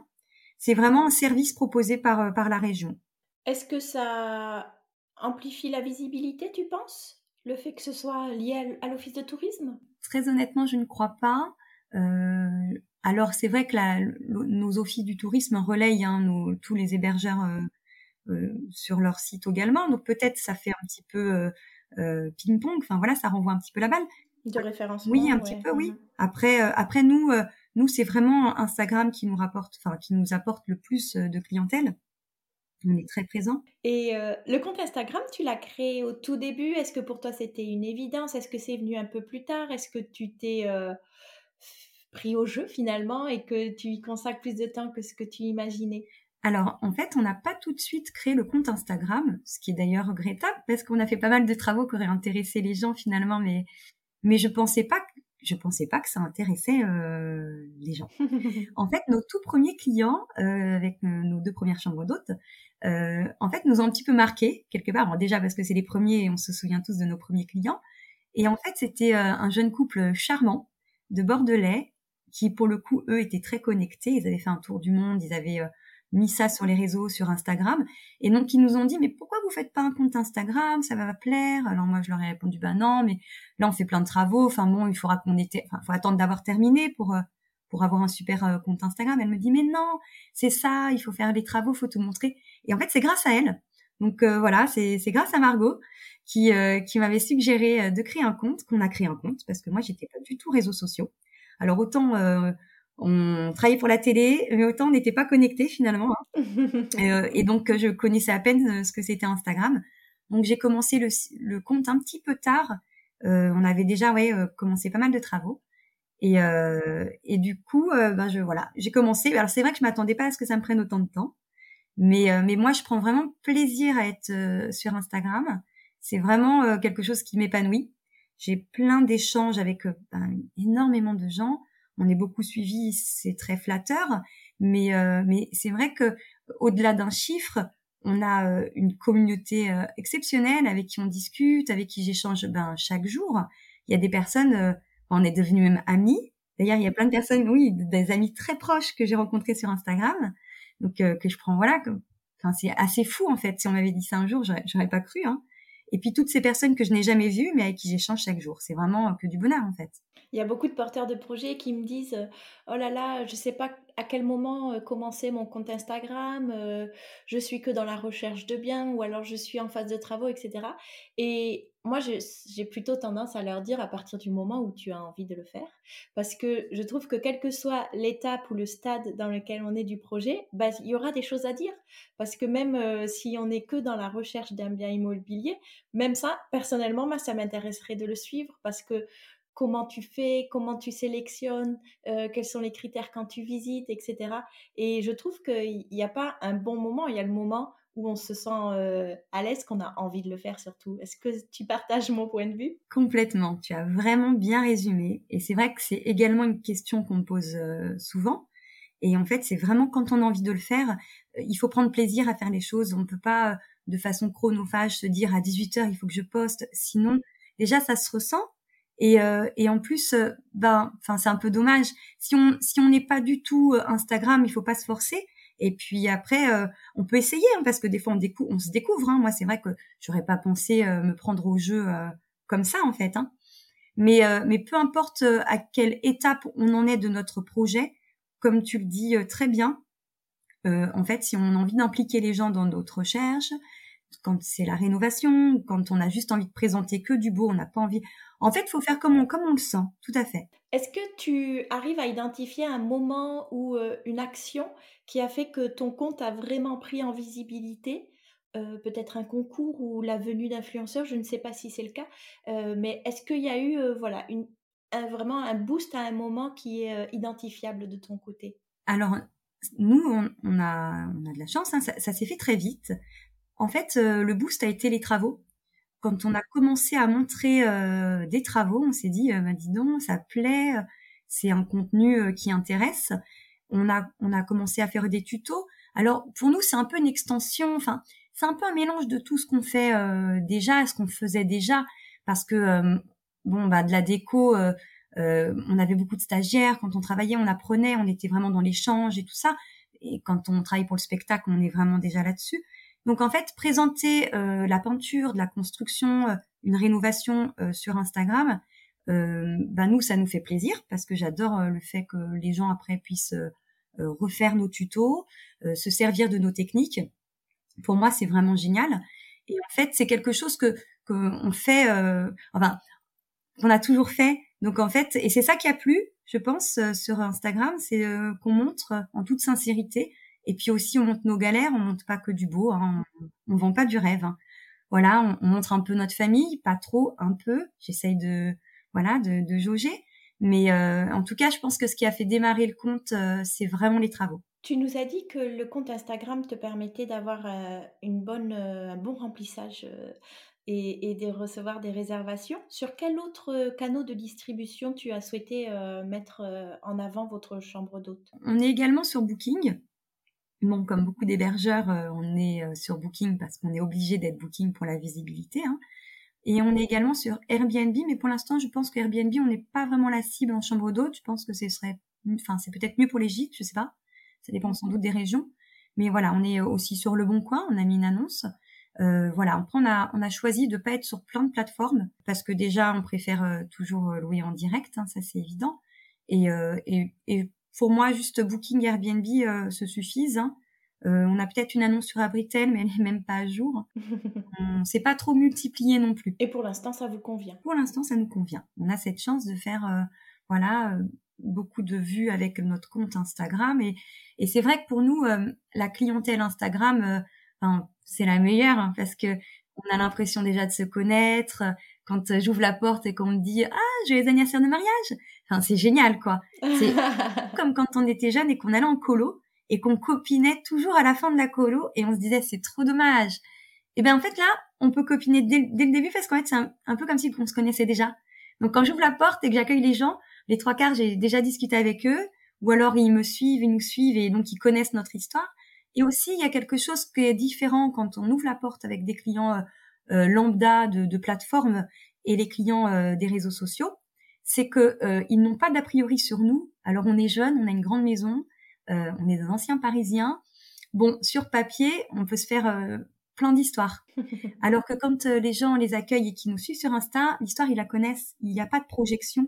C'est vraiment un service proposé par, par la région. Est-ce que ça amplifie la visibilité, tu penses? Le fait que ce soit lié à l'office de tourisme? Très honnêtement, je ne crois pas. Euh, alors c'est vrai que la, nos offices du tourisme relayent hein, nos, tous les hébergeurs euh, euh, sur leur site également, donc peut-être ça fait un petit peu euh, ping-pong. Enfin voilà, ça renvoie un petit peu la balle. De référence. Oui, un petit peu, oui. Mhm. Après, après nous, nous c'est vraiment Instagram qui nous rapporte, enfin qui nous apporte le plus de clientèle. On est très présent. Et le compte Instagram, tu l'as créé au tout début? Est-ce que pour toi c'était une évidence? Est-ce que c'est venu un peu plus tard? Est-ce que tu t'es pris au jeu finalement et que tu y consacres plus de temps que ce que tu imaginais? Alors, en fait, on n'a pas tout de suite créé le compte Instagram, ce qui est d'ailleurs regrettable parce qu'on a fait pas mal de travaux qui auraient intéressé les gens finalement, mais mais je pensais pas je pensais pas que ça intéressait euh, les gens. en fait, nos tout premiers clients, euh, avec nos deux premières chambres d'hôtes, euh, en fait, nous ont un petit peu marqué quelque part. déjà parce que c'est les premiers et on se souvient tous de nos premiers clients. Et en fait, c'était euh, un jeune couple charmant de Bordelais qui, pour le coup, eux, étaient très connectés. Ils avaient fait un tour du monde. Ils avaient euh, mis ça sur les réseaux, sur Instagram. Et donc, ils nous ont dit, mais pourquoi vous faites pas un compte Instagram? Ça va plaire. Alors moi, je leur ai répondu, bah non, mais là, on fait plein de travaux. Enfin bon, il faudra qu'on était, enfin, faut attendre d'avoir terminé pour euh, pour avoir un super euh, compte Instagram. Elle me dit, mais non, c'est ça, il faut faire les travaux, faut tout montrer. Et en fait, c'est grâce à elle. Donc euh, voilà, c'est grâce à Margot qui qui m'avait suggéré de créer un compte, qu'on a créé un compte parce que moi, j'étais pas du tout réseaux sociaux. Alors autant on travaillait pour la télé, mais autant on n'était pas connectés finalement. Hein. Euh, et, donc je connaissais à peine euh, ce que c'était Instagram. Donc j'ai commencé le, compte un petit peu tard. Euh, on avait déjà ouais commencé pas mal de travaux. Et, et du coup, ben je voilà, j'ai commencé. Alors c'est vrai que je m'attendais pas à ce que ça me prenne autant de temps, mais mais moi je prends vraiment plaisir à être sur Instagram. C'est vraiment quelque chose qui m'épanouit. J'ai plein d'échanges avec ben, énormément de gens on est beaucoup suivi, c'est très flatteur, mais euh, mais c'est vrai que au-delà d'un chiffre, on a euh, une communauté euh, exceptionnelle avec qui on discute, avec qui j'échange ben chaque jour. Il y a des personnes, on est devenus même amis. D'ailleurs, il y a plein de personnes, oui, des amis très proches que j'ai rencontrés sur Instagram, donc que je prends voilà. Enfin, c'est assez fou en fait. Si on m'avait dit ça un jour, j'aurais pas cru. Hein. Et puis toutes ces personnes que je n'ai jamais vues, mais avec qui j'échange chaque jour. C'est vraiment que du bonheur en fait. Il y a beaucoup de porteurs de projets qui me disent Oh là là, je ne sais pas à quel moment commencer mon compte Instagram, je suis que dans la recherche de biens ou alors je suis en phase de travaux, etc. Et moi, j'ai plutôt tendance à leur dire à partir du moment où tu as envie de le faire. Parce que je trouve que quelle que soit l'étape ou le stade dans lequel on est du projet, bah, il y aura des choses à dire. Parce que même si on n'est que dans la recherche d'un bien immobilier, même ça, personnellement, moi, ça m'intéresserait de le suivre parce que comment tu fais, comment tu sélectionnes, euh, quels sont les critères quand tu visites, etc. Et je trouve qu'il n'y a pas un bon moment, il y a le moment où on se sent euh, à l'aise, qu'on a envie de le faire surtout. Est-ce que tu partages mon point de vue? Complètement, tu as vraiment bien résumé. Et c'est vrai que c'est également une question qu'on me pose euh, souvent. Et en fait, c'est vraiment quand on a envie de le faire, il faut prendre plaisir à faire les choses. On ne peut pas, de façon chronophage, se dire à 18h, il faut que je poste. Sinon, déjà, ça se ressent. Et, euh, et en plus, euh, ben, enfin, c'est un peu dommage. Si on si on n'est pas du tout euh, Instagram, il faut pas se forcer. Et puis après, on peut essayer hein, parce que des fois on se découvre. Hein. Moi, c'est vrai que j'aurais pas pensé me prendre au jeu comme ça en fait. Hein. Mais mais peu importe à quelle étape on en est de notre projet, comme tu le dis très bien, en fait, si on a envie d'impliquer les gens dans notre recherche, quand c'est la rénovation, quand on a juste envie de présenter que du beau, on n'a pas envie. En fait, il faut faire comme on, comme on le sent, tout à fait. Est-ce que tu arrives à identifier un moment ou euh, une action qui a fait que ton compte a vraiment pris en visibilité? Euh, Peut-être un concours ou la venue d'influenceurs, je ne sais pas si c'est le cas, euh, mais est-ce qu'il y a eu voilà, une, vraiment un boost à un moment qui est identifiable de ton côté? Alors, nous, on, a, on a de la chance, hein, ça s'est fait très vite. En fait, le boost a été les travaux quand on a commencé à montrer euh, des travaux, on s'est dit, euh, bah, dis donc, ça plaît, c'est un contenu euh, qui intéresse. On a, on a commencé à faire des tutos. Alors pour nous, c'est un peu une extension. Enfin, c'est un peu un mélange de tout ce qu'on fait déjà, ce qu'on faisait déjà, parce que bon, bah de la déco. on avait beaucoup de stagiaires. Quand on travaillait, on apprenait, on était vraiment dans l'échange et tout ça. Et quand on travaille pour le spectacle, on est vraiment déjà là-dessus. Donc en fait, présenter euh, la peinture, de la construction, euh, une rénovation euh, sur Instagram, ben nous, ça nous fait plaisir parce que j'adore le fait que les gens après puissent refaire nos tutos, se servir de nos techniques. Pour moi, c'est vraiment génial. Et en fait, c'est quelque chose que qu'on fait, enfin, qu'on a toujours fait. Donc en fait, et c'est ça qui a plu, je pense, sur Instagram, c'est qu'on montre en toute sincérité et puis aussi, on montre nos galères, on montre pas que du beau, hein, on, vend pas du rêve. Hein. Voilà, on, montre un peu notre famille, pas trop, un peu. J'essaye de, voilà, de, de jauger. Mais euh, en tout cas, je pense que ce qui a fait démarrer le compte, euh, c'est vraiment les travaux. Tu nous as dit que le compte Instagram te permettait d'avoir euh, une bonne, un bon remplissage et, et, de recevoir des réservations. Sur quel autre canal de distribution tu as souhaité mettre en avant votre chambre d'hôte? On est également sur Booking. Bon, comme beaucoup d'hébergeurs, euh, on est euh, sur Booking parce qu'on est obligé d'être Booking pour la visibilité. Hein. Et on est également sur Airbnb, mais pour l'instant, je pense que Airbnb, on n'est pas vraiment la cible en chambre d'hôte. Je pense que ce serait, enfin, c'est peut-être mieux pour les gîtes, je sais pas. Ça dépend sans doute des régions. Mais voilà, on est aussi sur Le Bon Coin, on a mis une annonce. Euh, voilà, on a, on a choisi de pas être sur plein de plateformes parce que déjà, on préfère euh, toujours euh, louer en direct, hein, ça c'est évident. Et, et, et, pour moi, juste Booking Airbnb se suffisent. Hein. on a peut-être une annonce sur Abritel, mais elle n'est même pas à jour. on s'est pas trop multiplié non plus. Et pour l'instant, ça vous convient? Pour l'instant, ça nous convient. On a cette chance de faire, voilà, beaucoup de vues avec notre compte Instagram. Et, et c'est vrai que pour nous, la clientèle Instagram, c'est la meilleure hein, parce que on a l'impression déjà de se connaître. Quand euh, j'ouvre la porte et qu'on me dit ah joyeux anniversaire de mariage, enfin c'est génial quoi. C'est comme quand on était jeune et qu'on allait en colo et qu'on copinait toujours à la fin de la colo et on se disait c'est trop dommage. Et ben en fait là on peut copiner dès, le début parce qu'en fait c'est un, peu comme si on se connaissait déjà. Donc quand j'ouvre la porte et que j'accueille les gens, les trois quarts j'ai déjà discuté avec eux ou alors ils me suivent, ils nous suivent et donc ils connaissent notre histoire. Et aussi, il y a quelque chose qui est différent quand on ouvre la porte avec des clients euh, euh lambda de, de plateformes et les clients euh, des réseaux sociaux, c'est que euh, ils n'ont pas d'a priori sur nous. Alors on est jeune, on a une grande maison, on est des anciens Parisiens. Bon, sur papier, on peut se faire plein d'histoires. Alors que quand les gens les accueillent et qui nous suivent sur Insta, l'histoire ils la connaissent. Il n'y a pas de projection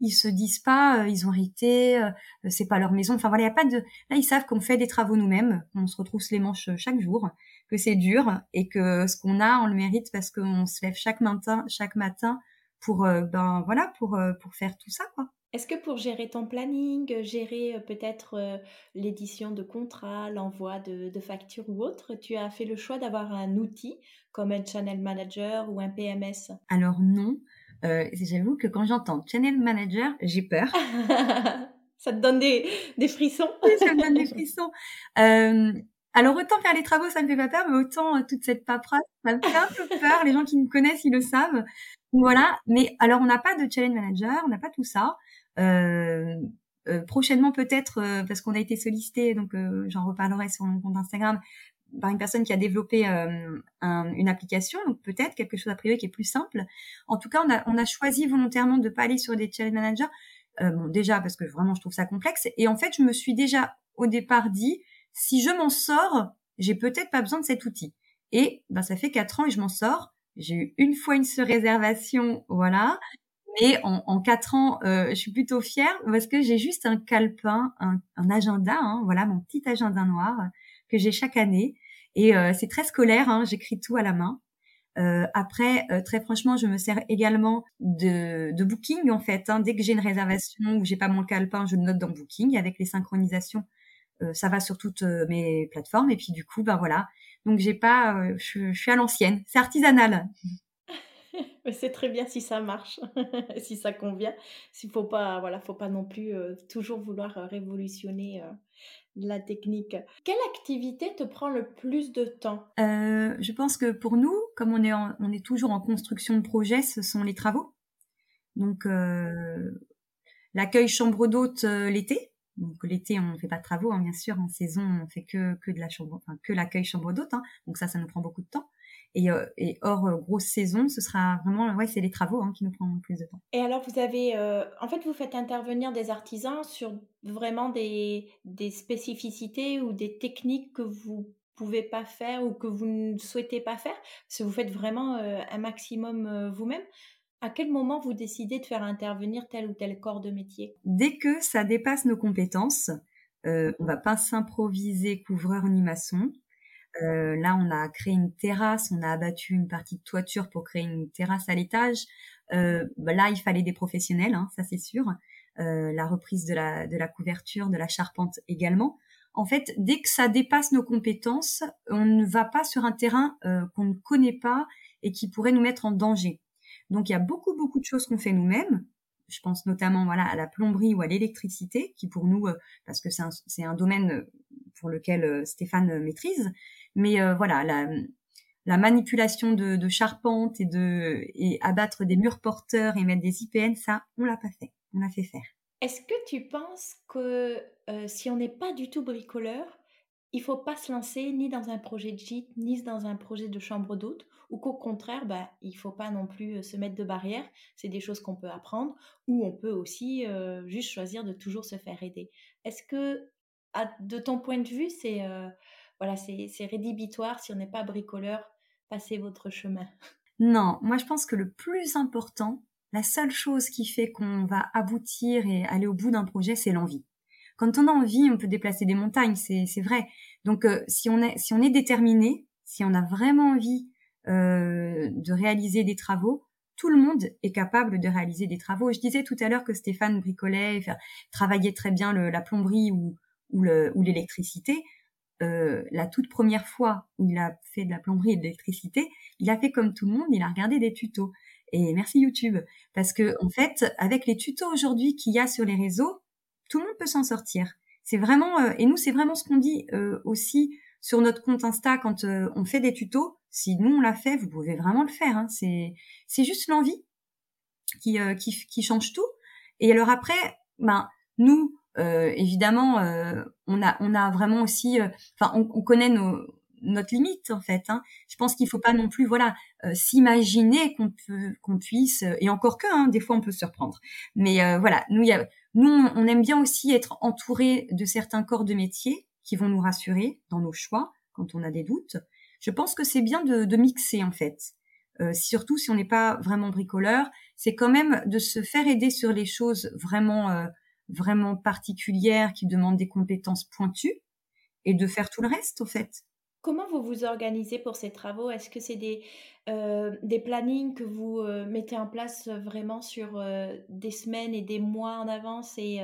ils se disent pas euh, ils ont hérité, euh, c'est pas leur maison. Enfin voilà, il y a pas de là ils savent qu'on fait des travaux nous-mêmes, qu'on se retrousse les manches chaque jour, que c'est dur et que ce qu'on a on le mérite parce qu'on se lève chaque matin chaque matin pour euh, ben voilà pour pour faire tout ça quoi. Est-ce que pour gérer ton planning, gérer peut-être l'édition de contrats, l'envoi de, de, factures ou autre, tu as fait le choix d'avoir un outil comme un channel manager ou un PMS Alors non, euh, j'avoue que quand j'entends channel manager, j'ai peur. ça te donne des, des frissons? Oui, ça me donne des frissons. Euh, alors autant faire les travaux, ça me fait pas peur, mais autant euh, toute cette paperasse, ça me fait un peu peur. Les gens qui me connaissent, ils le savent. Voilà. Mais alors on n'a pas de challenge manager, on n'a pas tout ça. Euh, euh, prochainement peut-être parce qu'on a été sollicité, donc j'en reparlerai sur mon compte Instagram par une personne qui a développé euh, une application, donc peut-être quelque chose a priori qui est plus simple. En tout cas, on a, choisi volontairement de pas aller sur des challenge managers. Euh, bon, déjà parce que vraiment je trouve ça complexe. Et en fait, je me suis déjà au départ dit, si je m'en sors, j'ai peut-être pas besoin de cet outil. Et ben ça fait quatre ans et je m'en sors. J'ai eu une fois une seule réservation, voilà. Mais en, en quatre ans, euh, je suis plutôt fière parce que j'ai juste un calepin, un, agenda, hein, voilà mon petit agenda noir que j'ai chaque année. Et euh, c'est très scolaire, hein, j'écris tout à la main. Euh, après, très franchement, je me sers également de, de Booking en fait. Hein. Dès que j'ai une réservation ou j'ai pas mon calepin, je le note dans Booking avec les synchronisations. ça va sur toutes mes plateformes et puis du coup, ben voilà. Donc j'ai pas, je, je suis à l'ancienne. C'est artisanal. C'est très bien si ça marche, si ça convient. S'il faut pas, voilà, faut pas non plus toujours vouloir révolutionner la technique. Quelle activité te prend le plus de temps? Euh, Je pense que pour nous, comme on est, on est toujours en construction de projet, ce sont les travaux. Donc euh, l'accueil chambre d'hôte euh, l'été. Donc l'été, on ne fait pas de travaux, hein, bien sûr. En saison, on fait que que de la chambre, que l'accueil chambre d'hôte. Hein. Donc ça, ça nous prend beaucoup de temps. Et, euh, et hors euh, grosse saison, ce sera vraiment, ouais, c'est les travaux hein, qui nous prennent le plus de temps. Et alors, vous avez, euh, en fait, vous faites intervenir des artisans sur vraiment des, des spécificités ou des techniques que vous pouvez pas faire ou que vous ne souhaitez pas faire, si vous faites vraiment un maximum vous-même. À quel moment vous décidez de faire intervenir tel ou tel corps de métier? Dès que ça dépasse nos compétences, euh, on va pas s'improviser couvreur ni maçon. Euh, là, on a créé une terrasse, on a abattu une partie de toiture pour créer une terrasse à l'étage. Euh, bah là, il fallait des professionnels, hein, ça c'est sûr. Euh, la reprise de la, de la couverture, de la charpente également. En fait, dès que ça dépasse nos compétences, on ne va pas sur un terrain euh, qu'on ne connaît pas et qui pourrait nous mettre en danger. Donc, il y a beaucoup, beaucoup de choses qu'on fait nous-mêmes. Je pense notamment voilà à la plomberie ou à l'électricité, qui pour nous, euh, parce que c'est un, domaine pour lequel Stéphane maîtrise, mais euh, voilà, la, la manipulation de, de, charpente et de abattre des murs porteurs et mettre des IPN, ça, on l'a pas fait. On l'a fait faire. Est-ce que tu penses que euh, si on n'est pas du tout bricoleur, il faut pas se lancer ni dans un projet de gîte, ni dans un projet de chambre d'hôte, ou qu'au contraire, bah, il faut pas non plus euh, se mettre de barrières. C'est des choses qu'on peut apprendre, ou on peut aussi juste choisir de toujours se faire aider. Est-ce que de ton point de vue, c'est voilà, c'est rédhibitoire si on n'est pas bricoleur, passez votre chemin? Non, moi je pense que le plus important, la seule chose qui fait qu'on va aboutir et aller au bout d'un projet, c'est l'envie. Quand on a envie, on peut déplacer des montagnes, c'est vrai. Donc euh, si on est si on est déterminé, si on a vraiment envie euh, de réaliser des travaux, tout le monde est capable de réaliser des travaux. Je disais tout à l'heure que Stéphane bricolait, travaillait très bien la plomberie ou, ou l'électricité. Euh, la toute première fois où il a fait de la plomberie et de l'électricité, il a fait comme tout le monde, il a regardé des tutos. Et merci YouTube, parce que en fait, avec les tutos aujourd'hui qu'il y a sur les réseaux, tout le monde peut s'en sortir. C'est vraiment, euh, et nous, c'est vraiment ce qu'on dit euh, aussi sur notre compte Insta quand on fait des tutos. Si nous on l'a fait, vous pouvez vraiment le faire. Hein. C'est, c'est juste l'envie qui, qui, change tout. Et alors après, ben nous, euh, évidemment, euh, on a on a vraiment aussi, euh, enfin, on, connaît nos notre limite en fait. Hein. Je pense qu'il faut pas non plus, voilà, s'imaginer qu'on peut qu'on puisse, et encore que, hein, des fois on peut se surprendre. Mais voilà, nous, y a, nous, on aime bien aussi être entouré de certains corps de métier qui vont nous rassurer dans nos choix quand on a des doutes. Je pense que c'est bien de, de, mixer en fait. Euh, surtout si on n'est pas vraiment bricoleur, c'est quand même de se faire aider sur les choses vraiment euh, vraiment particulières qui demandent des compétences pointues et de faire tout le reste, au fait. Comment vous vous organisez pour ces travaux? Est-ce que c'est des, euh, des plannings que vous euh, mettez en place vraiment sur euh, des semaines et des mois en avance et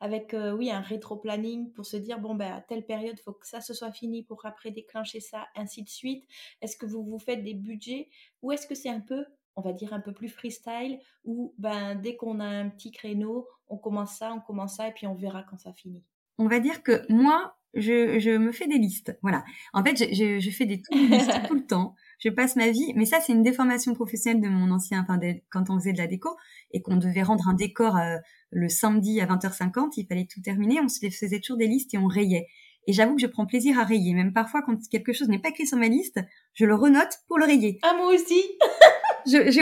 avec oui un rétro-planning pour se dire bon ben à telle période faut que ça se soit fini pour après déclencher ça ainsi de suite? Est-ce que vous vous faites des budgets ou est-ce que c'est un peu on va dire un peu plus freestyle où ben dès qu'on a un petit créneau on commence ça, on commence ça, et puis on verra quand ça finit? On va dire que moi, je, je me fais des listes. Voilà. En fait, je, je, je fais des listes tout le temps. Je passe ma vie, mais ça, c'est une déformation professionnelle de mon ancien, enfin, quand on faisait de la déco et qu'on devait rendre un décor euh, le samedi à 20h50, il fallait tout terminer. On se faisait toujours des listes et on rayait. Et j'avoue que je prends plaisir à rayer. Même parfois, quand quelque chose n'est pas écrit sur ma liste, je le renote pour le rayer. Ah, moi aussi. je, je...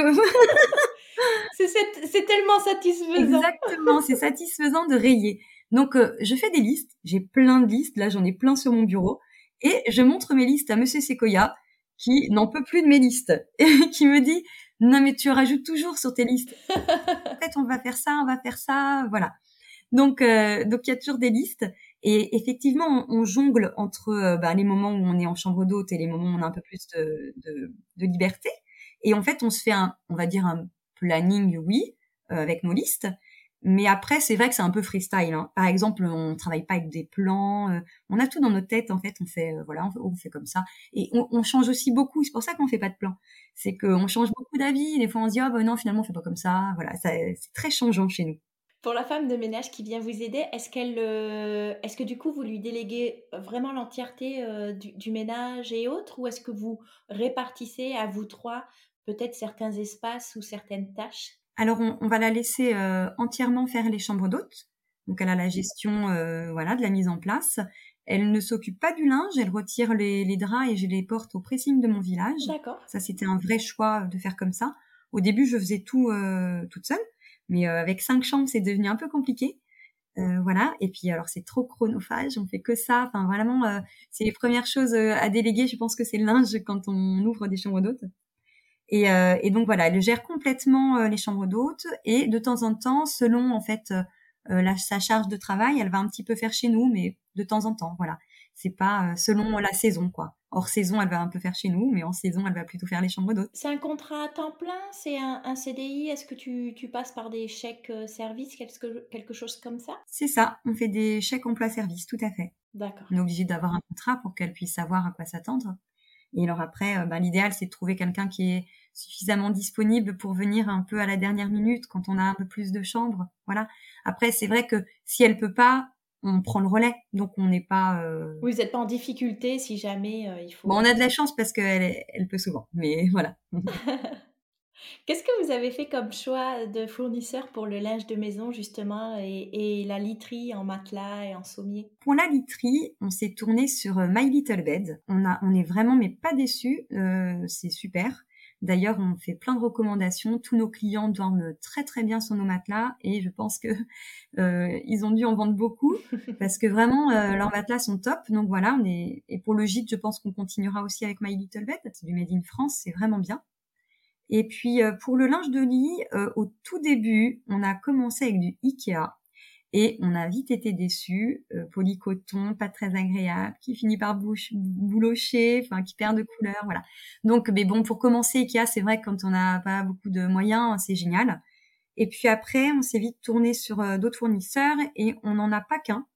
c'est tellement satisfaisant. Exactement, c'est satisfaisant de rayer. Donc, euh, je fais des listes. J'ai plein de listes. Là, j'en ai plein sur mon bureau. Et je montre mes listes à Monsieur Sequoia, qui n'en peut plus de mes listes. Et qui me dit, non, mais tu rajoutes toujours sur tes listes. en fait, on va faire ça, on va faire ça. Voilà. Donc, euh, donc il y a toujours des listes. Et effectivement, on, jongle entre euh, bah, les moments où on est en chambre d'hôte et les moments où on a un peu plus de, de, de liberté. Et en fait, on se fait un, on va dire un planning, oui, euh, avec nos listes. Mais après, c'est vrai que c'est un peu freestyle. Hein. Par exemple, on travaille pas avec des plans. Euh, on a tout dans notre tête, en fait. On fait, euh, voilà, on, fait comme ça. Et on, change aussi beaucoup. C'est pour ça qu'on fait pas de plan. C'est qu'on change beaucoup d'avis. Des fois, on se dit, oh, ben non, finalement, on fait pas comme ça. Voilà, c'est très changeant chez nous. Pour la femme de ménage qui vient vous aider, est-ce qu'elle, est-ce que du coup vous lui déléguez vraiment l'entièreté du, ménage et autres, ou est-ce que vous répartissez à vous trois peut-être certains espaces ou certaines tâches? Alors, on, va la laisser euh, entièrement faire les chambres d'hôtes. Donc, elle a la gestion euh, voilà, de la mise en place. Elle ne s'occupe pas du linge, elle retire les, draps et je les porte au pressing de mon village. D'accord. Ça, c'était un vrai choix de faire comme ça. Au début, je faisais tout euh, toute seule, mais avec cinq chambres, c'est devenu un peu compliqué. voilà. Et puis alors c'est trop chronophage, on fait que ça. Enfin vraiment, c'est les premières choses à déléguer. Je pense que c'est le linge quand on ouvre des chambres d'hôtes. Et, euh, et, donc voilà, elle gère complètement euh, les chambres d'hôtes et de temps en temps, selon en fait euh, la, sa charge de travail, elle va un petit peu faire chez nous, mais de temps en temps, voilà. C'est pas selon la saison, quoi. Hors saison, elle va un peu faire chez nous, mais en saison, elle va plutôt faire les chambres d'hôtes. C'est un contrat à temps plein? C'est un, un, CDI Est-ce que tu, tu, passes par des chèques services, quelque, quelque chose comme ça? C'est ça, on fait des chèques emploi-service, tout à fait. D'accord. On est obligé d'avoir un contrat pour qu'elle puisse savoir à quoi s'attendre. Et alors après, ben, l'idéal, c'est de trouver quelqu'un qui est suffisamment disponible pour venir un peu à la dernière minute quand on a un peu plus de chambres. Voilà. Après, c'est vrai que si elle peut pas, on prend le relais, donc on n'est pas. Euh... Vous n'êtes pas en difficulté si jamais euh, il faut. Bon, on a de la chance parce qu'elle elle peut souvent, mais voilà. Qu'est-ce que vous avez fait comme choix de fournisseur pour le linge de maison justement et, et la literie en matelas et en sommier? Pour la literie, on s'est tourné sur euh, My Little Bed. On a, on est vraiment mais pas déçus. Euh, c'est super D'ailleurs, on fait plein de recommandations. Tous nos clients dorment très très bien sur nos matelas et je pense que euh, ils ont dû en vendre beaucoup parce que vraiment euh, leurs matelas sont top. Donc voilà, on est et pour le gîte, je pense qu'on continuera aussi avec My Little Bed. C'est du made in France, c'est vraiment bien. Et puis euh, pour le linge de lit, au tout début, on a commencé avec du Ikea. Et on a vite été déçus. Euh, polycoton, pas très agréable, qui finit par bouche, boulocher, enfin qui perd de couleur, voilà. Donc, mais bon, pour commencer, Ikea, c'est vrai que quand on n'a pas beaucoup de moyens, c'est génial. Et puis après, on s'est vite tourné sur euh, d'autres fournisseurs et on n'en a pas qu'un.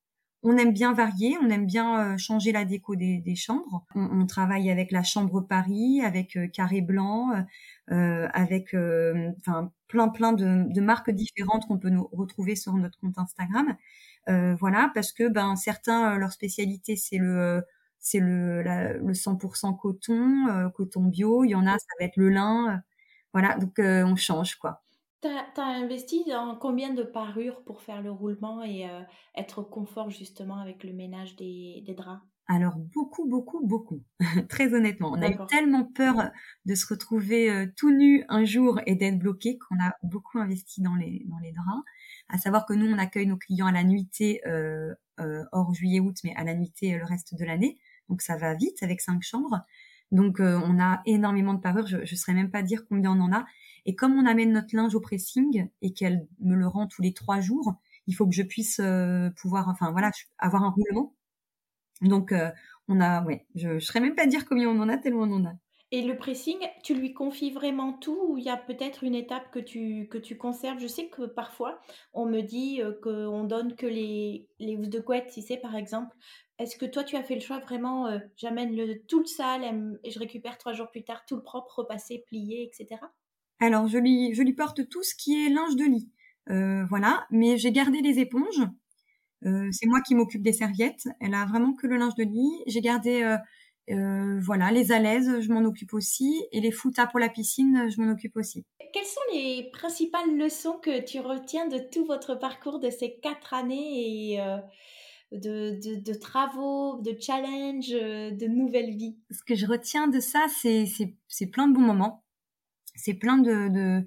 On aime bien varier, on aime bien euh, changer la déco des, des chambres. On, on, travaille avec la Chambre Paris, avec euh, Carré Blanc, euh, avec enfin plein plein de, marques différentes qu'on peut retrouver sur notre compte Instagram. voilà, parce que ben certains leur spécialité c'est le c'est le, le 100% coton, coton bio. Il y en a, ça va être le lin. voilà, donc on change quoi. Tu as, investi dans combien de parures pour faire le roulement et euh, être confort justement avec le ménage des draps? Alors beaucoup, beaucoup, beaucoup. Très honnêtement, on a eu tellement peur de se retrouver euh, tout nu un jour et d'être bloqué qu'on a beaucoup investi dans les dans les draps. À savoir que nous, on accueille nos clients à la nuitée euh, euh hors juillet-août, mais à la nuitée le reste de l'année. Donc ça va vite avec cinq chambres. Donc on a énormément de parures. Je ne saurais même pas dire combien on en a. Et comme on amène notre linge au pressing et qu'elle me le rend tous les trois jours, il faut que je puisse euh, pouvoir, enfin voilà, avoir un roulement. Donc euh, on a, ouais, je ne saurais même pas dire combien on en a tellement on en a. Et le pressing, tu lui confies vraiment tout ou il y a peut-être une étape que tu, que tu conserves? Je sais que parfois, on me dit euh, qu'on donne que les, les housses de couette, si c'est par exemple. Est-ce que toi, tu as fait le choix vraiment, j'amène le, tout le sale et je récupère trois jours plus tard tout le propre, repassé, plié, etc. Alors, je lui, je lui porte tout ce qui est linge de lit. Euh, voilà, mais j'ai gardé les éponges. Euh, c'est moi qui m'occupe des serviettes. Elle a vraiment que le linge de lit. J'ai gardé, euh, euh voilà, les alaises, je m'en occupe aussi, et les foutas pour la piscine, je m'en occupe aussi. Quelles sont les principales leçons que tu retiens de tout votre parcours de ces quatre années et euh, de, de, de, travaux, de challenges, de nouvelles vies? Ce que je retiens de ça, c'est plein de bons moments c'est plein de,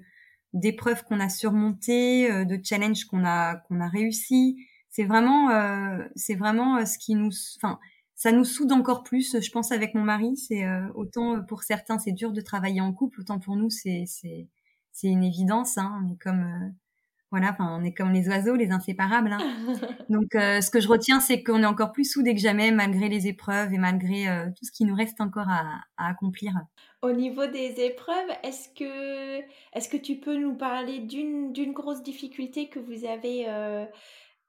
d'épreuves qu'on a surmontées, de challenges qu'on a qu'on a réussi. C'est vraiment euh, c'est vraiment euh, ce qui nous enfin ça nous soude encore plus, je pense avec mon mari, c'est autant pour certains c'est dur de travailler en couple, autant pour nous c'est c'est c'est une évidence hein, on est comme voilà, enfin, on est comme les oiseaux, les inséparables. Hein. Donc, euh, ce que je retiens, c'est qu'on est encore plus soudés que jamais, malgré les épreuves et malgré euh, tout ce qui nous reste encore à, à, accomplir. Au niveau des épreuves, est-ce que, est-ce que tu peux nous parler d'une, d'une grosse difficulté que vous avez euh, euh,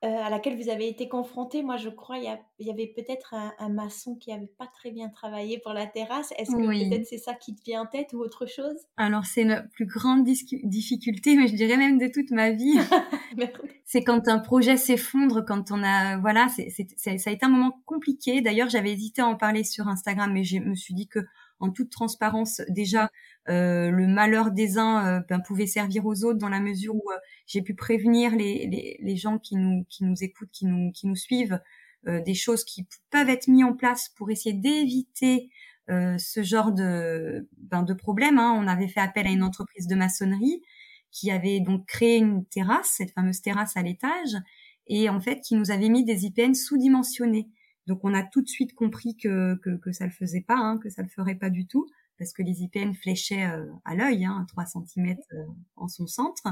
à laquelle vous avez été confronté. Moi, je crois il y, avait peut-être un, maçon qui avait pas très bien travaillé pour la terrasse. Est-ce que peut-être c'est ça qui te vient en tête ou autre chose? Alors, c'est notre plus grande difficulté, mais je dirais même de toute ma vie. c'est quand un projet s'effondre, quand on a... Voilà, c'est, ça a été un moment compliqué. D'ailleurs, j'avais hésité à en parler sur Instagram, mais je me suis dit que en toute transparence, déjà, euh, le malheur des uns euh, ben, pouvait servir aux autres dans la mesure où euh, j'ai pu prévenir les, les, les, gens qui nous, qui nous écoutent, qui nous, qui nous suivent, des choses qui peuvent être mises en place pour essayer d'éviter ce genre de, ben, de problème. Hein. On avait fait appel à une entreprise de maçonnerie qui avait donc créé une terrasse, cette fameuse terrasse à l'étage, et en fait qui nous avait mis des IPN sous-dimensionnés. Donc on a tout de suite compris que, que, que ça le faisait pas, hein, que ça le ferait pas du tout parce que les IPN fléchaient euh, à l'œil, hein, 3 cm euh, en son centre.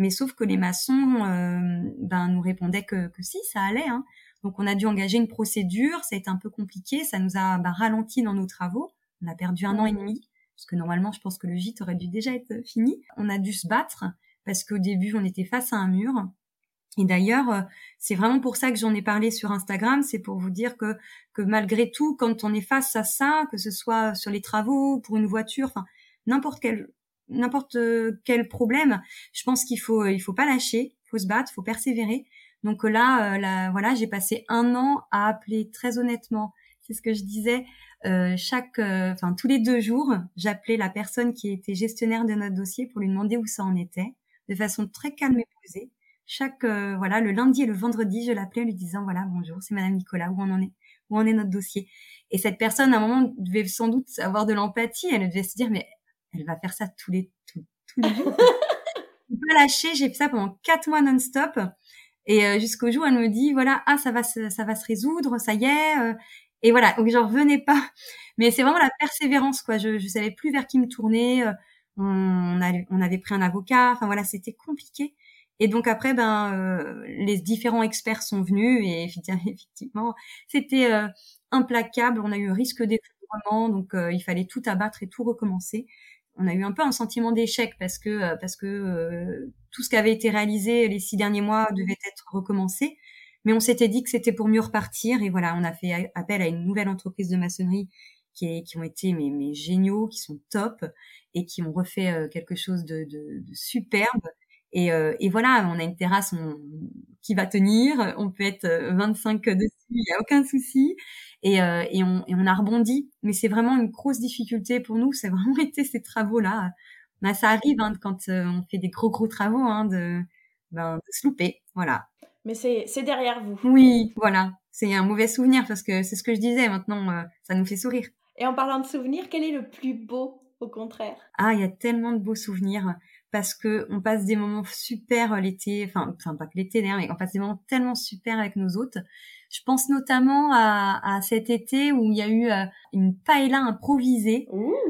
Mais sauf que les maçons euh, ben, nous répondaient que, que si, ça allait. Hein. Donc on a dû engager une procédure, ça a été un peu compliqué, ça nous a ben, ralenti dans nos travaux. On a perdu un an et demi, parce que normalement je pense que le gîte aurait dû déjà être fini. On a dû se battre, parce qu'au début on était face à un mur. Et d'ailleurs, euh, c'est vraiment pour ça que j'en ai parlé sur Instagram, c'est pour vous dire que, que malgré tout, quand on est face à ça, que ce soit sur les travaux, pour une voiture, enfin n'importe quel n'importe quel problème, je pense qu'il faut il faut pas lâcher, faut se battre, faut persévérer. Donc là, euh, là voilà, j'ai passé un an à appeler très honnêtement, c'est ce que je disais, euh, chaque, enfin tous les deux jours, j'appelais la personne qui était gestionnaire de notre dossier pour lui demander où ça en était, de façon très calme et posée chaque euh, voilà le lundi et le vendredi, je l'appelais lui disant voilà bonjour, c'est Madame Nicolas, où on en est, où en est notre dossier? Et cette personne à un moment devait sans doute avoir de l'empathie, elle devait se dire mais elle va faire ça tous les tous, tous les jours. pas lâcher. J'ai fait ça pendant quatre mois non-stop. Et euh, jusqu'au jour, elle me dit, voilà, ah, ça va se, ça va se résoudre, ça y est. Euh. et voilà, donc j'en revenais pas. Mais c'est vraiment la persévérance, quoi. Je, je savais plus vers qui me tourner. Euh, on, on avait pris un avocat. Enfin voilà, c'était compliqué. Et donc après, ben, les différents experts sont venus et effectivement, c'était implacable. On a eu un risque d'effondrement, donc il fallait tout abattre et tout recommencer on a eu un peu un sentiment d'échec parce que euh, parce que euh, tout ce qui avait été réalisé les six derniers mois devait être recommencé. Mais on s'était dit que c'était pour mieux repartir et voilà, on a fait appel à une nouvelle entreprise de maçonnerie qui, est, qui ont été mais, mais géniaux, qui sont top et qui ont refait euh, quelque chose de, de, de superbe. Et, et, voilà, on a une terrasse qui va tenir, on peut être 25 dessus, il n'y a aucun souci. Et, euh, et, on, et, on, a rebondi. Mais c'est vraiment une grosse difficulté pour nous. C'est vraiment été ces travaux-là. Bah, ça arrive hein, quand euh, on fait des gros gros travaux hein, de, ben, de se louper. Voilà. Mais c'est derrière vous. Oui, voilà. C'est un mauvais souvenir parce que c'est ce que je disais. Maintenant, euh, ça nous fait sourire. Et en parlant de souvenirs, quel est le plus beau au contraire? Ah, il y a tellement de beaux souvenirs parce que on passe des moments super l'été, enfin, enfin pas que l'été d'ailleurs, mais on passe des moments tellement super avec nos hôtes. Je pense notamment à, à cet été où il y a eu euh, une paella improvisée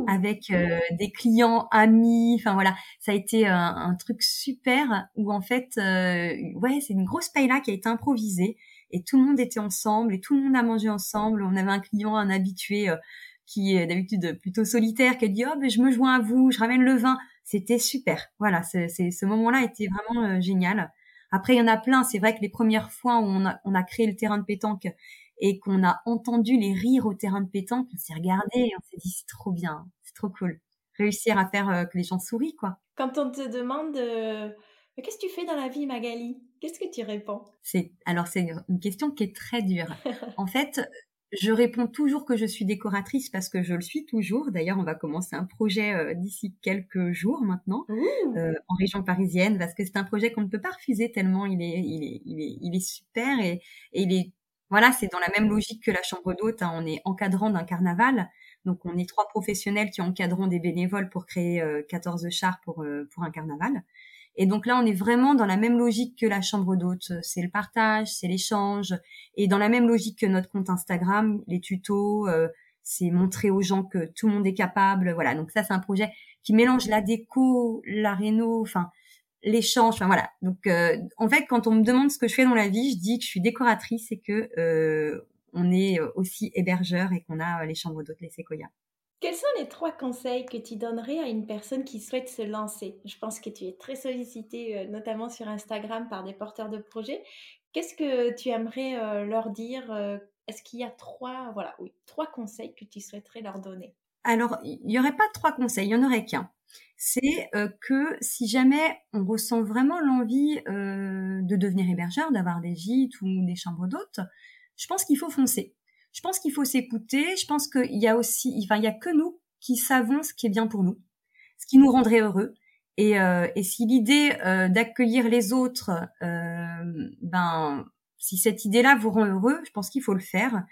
avec euh, des clients amis. Enfin voilà, ça a été un, un truc super où en fait, euh, ouais, c'est une grosse paella qui a été improvisée et tout le monde était ensemble et tout le monde a mangé ensemble. On avait un client, un habitué qui est d'habitude plutôt solitaire, qui a dit oh ben je me joins à vous, je ramène le vin. C'était super. Voilà, c'est ce moment-là était vraiment génial. Après, il y en a plein. C'est vrai que les premières fois où on a, on a créé le terrain de pétanque et qu'on a entendu les rires au terrain de pétanque, on s'est regardé et on s'est dit c'est trop bien, c'est trop cool. Réussir à faire euh, que les gens sourient, quoi. Quand on te demande euh, qu'est-ce que tu fais dans la vie, Magali? Qu'est-ce que tu réponds? C'est alors c'est une question qui est très dure. en fait, je réponds toujours que je suis décoratrice parce que je le suis toujours. D'ailleurs, on va commencer un projet euh, d'ici quelques jours maintenant euh, en région parisienne parce que c'est un projet qu'on ne peut pas refuser tellement il est, il est, il est, il est super et, et il est voilà, c'est dans la même logique que la chambre d'hôte. Hein. On est encadrant d'un carnaval, donc on est trois professionnels qui encadront des bénévoles pour créer euh, 14 chars pour euh, pour un carnaval. Et donc là, on est vraiment dans la même logique que la chambre d'hôte. C'est le partage, c'est l'échange. Et dans la même logique que notre compte Instagram, les tutos, euh, c'est montrer aux gens que tout le monde est capable. Voilà. Donc ça, c'est un projet qui mélange la déco, la réno, enfin, l'échange. Enfin voilà. Donc euh, en fait, quand on me demande ce que je fais dans la vie, je dis que je suis décoratrice et que euh, on est aussi hébergeur et qu'on a les chambres d'hôtes, les séquoias. Quels sont les trois conseils que tu donnerais à une personne qui souhaite se lancer? Je pense que tu es très sollicité, euh, notamment sur Instagram, par des porteurs de projets. Qu'est-ce que tu aimerais euh, leur dire euh, Est-ce qu'il y a trois, voilà, oui, trois conseils que tu souhaiterais leur donner? Alors, il n'y aurait pas trois conseils, il n'y en aurait qu'un. C'est que si jamais on ressent vraiment l'envie de devenir hébergeur, d'avoir des gîtes ou des chambres d'hôtes, je pense qu'il faut foncer je pense qu'il faut s'écouter. Je pense qu'il y a aussi, enfin, il y a que nous qui savons ce qui est bien pour nous, ce qui nous rendrait heureux. Et, euh, et si l'idée euh, d'accueillir les autres, euh, ben, si cette idée-là vous rend heureux, je pense qu'il faut le faire.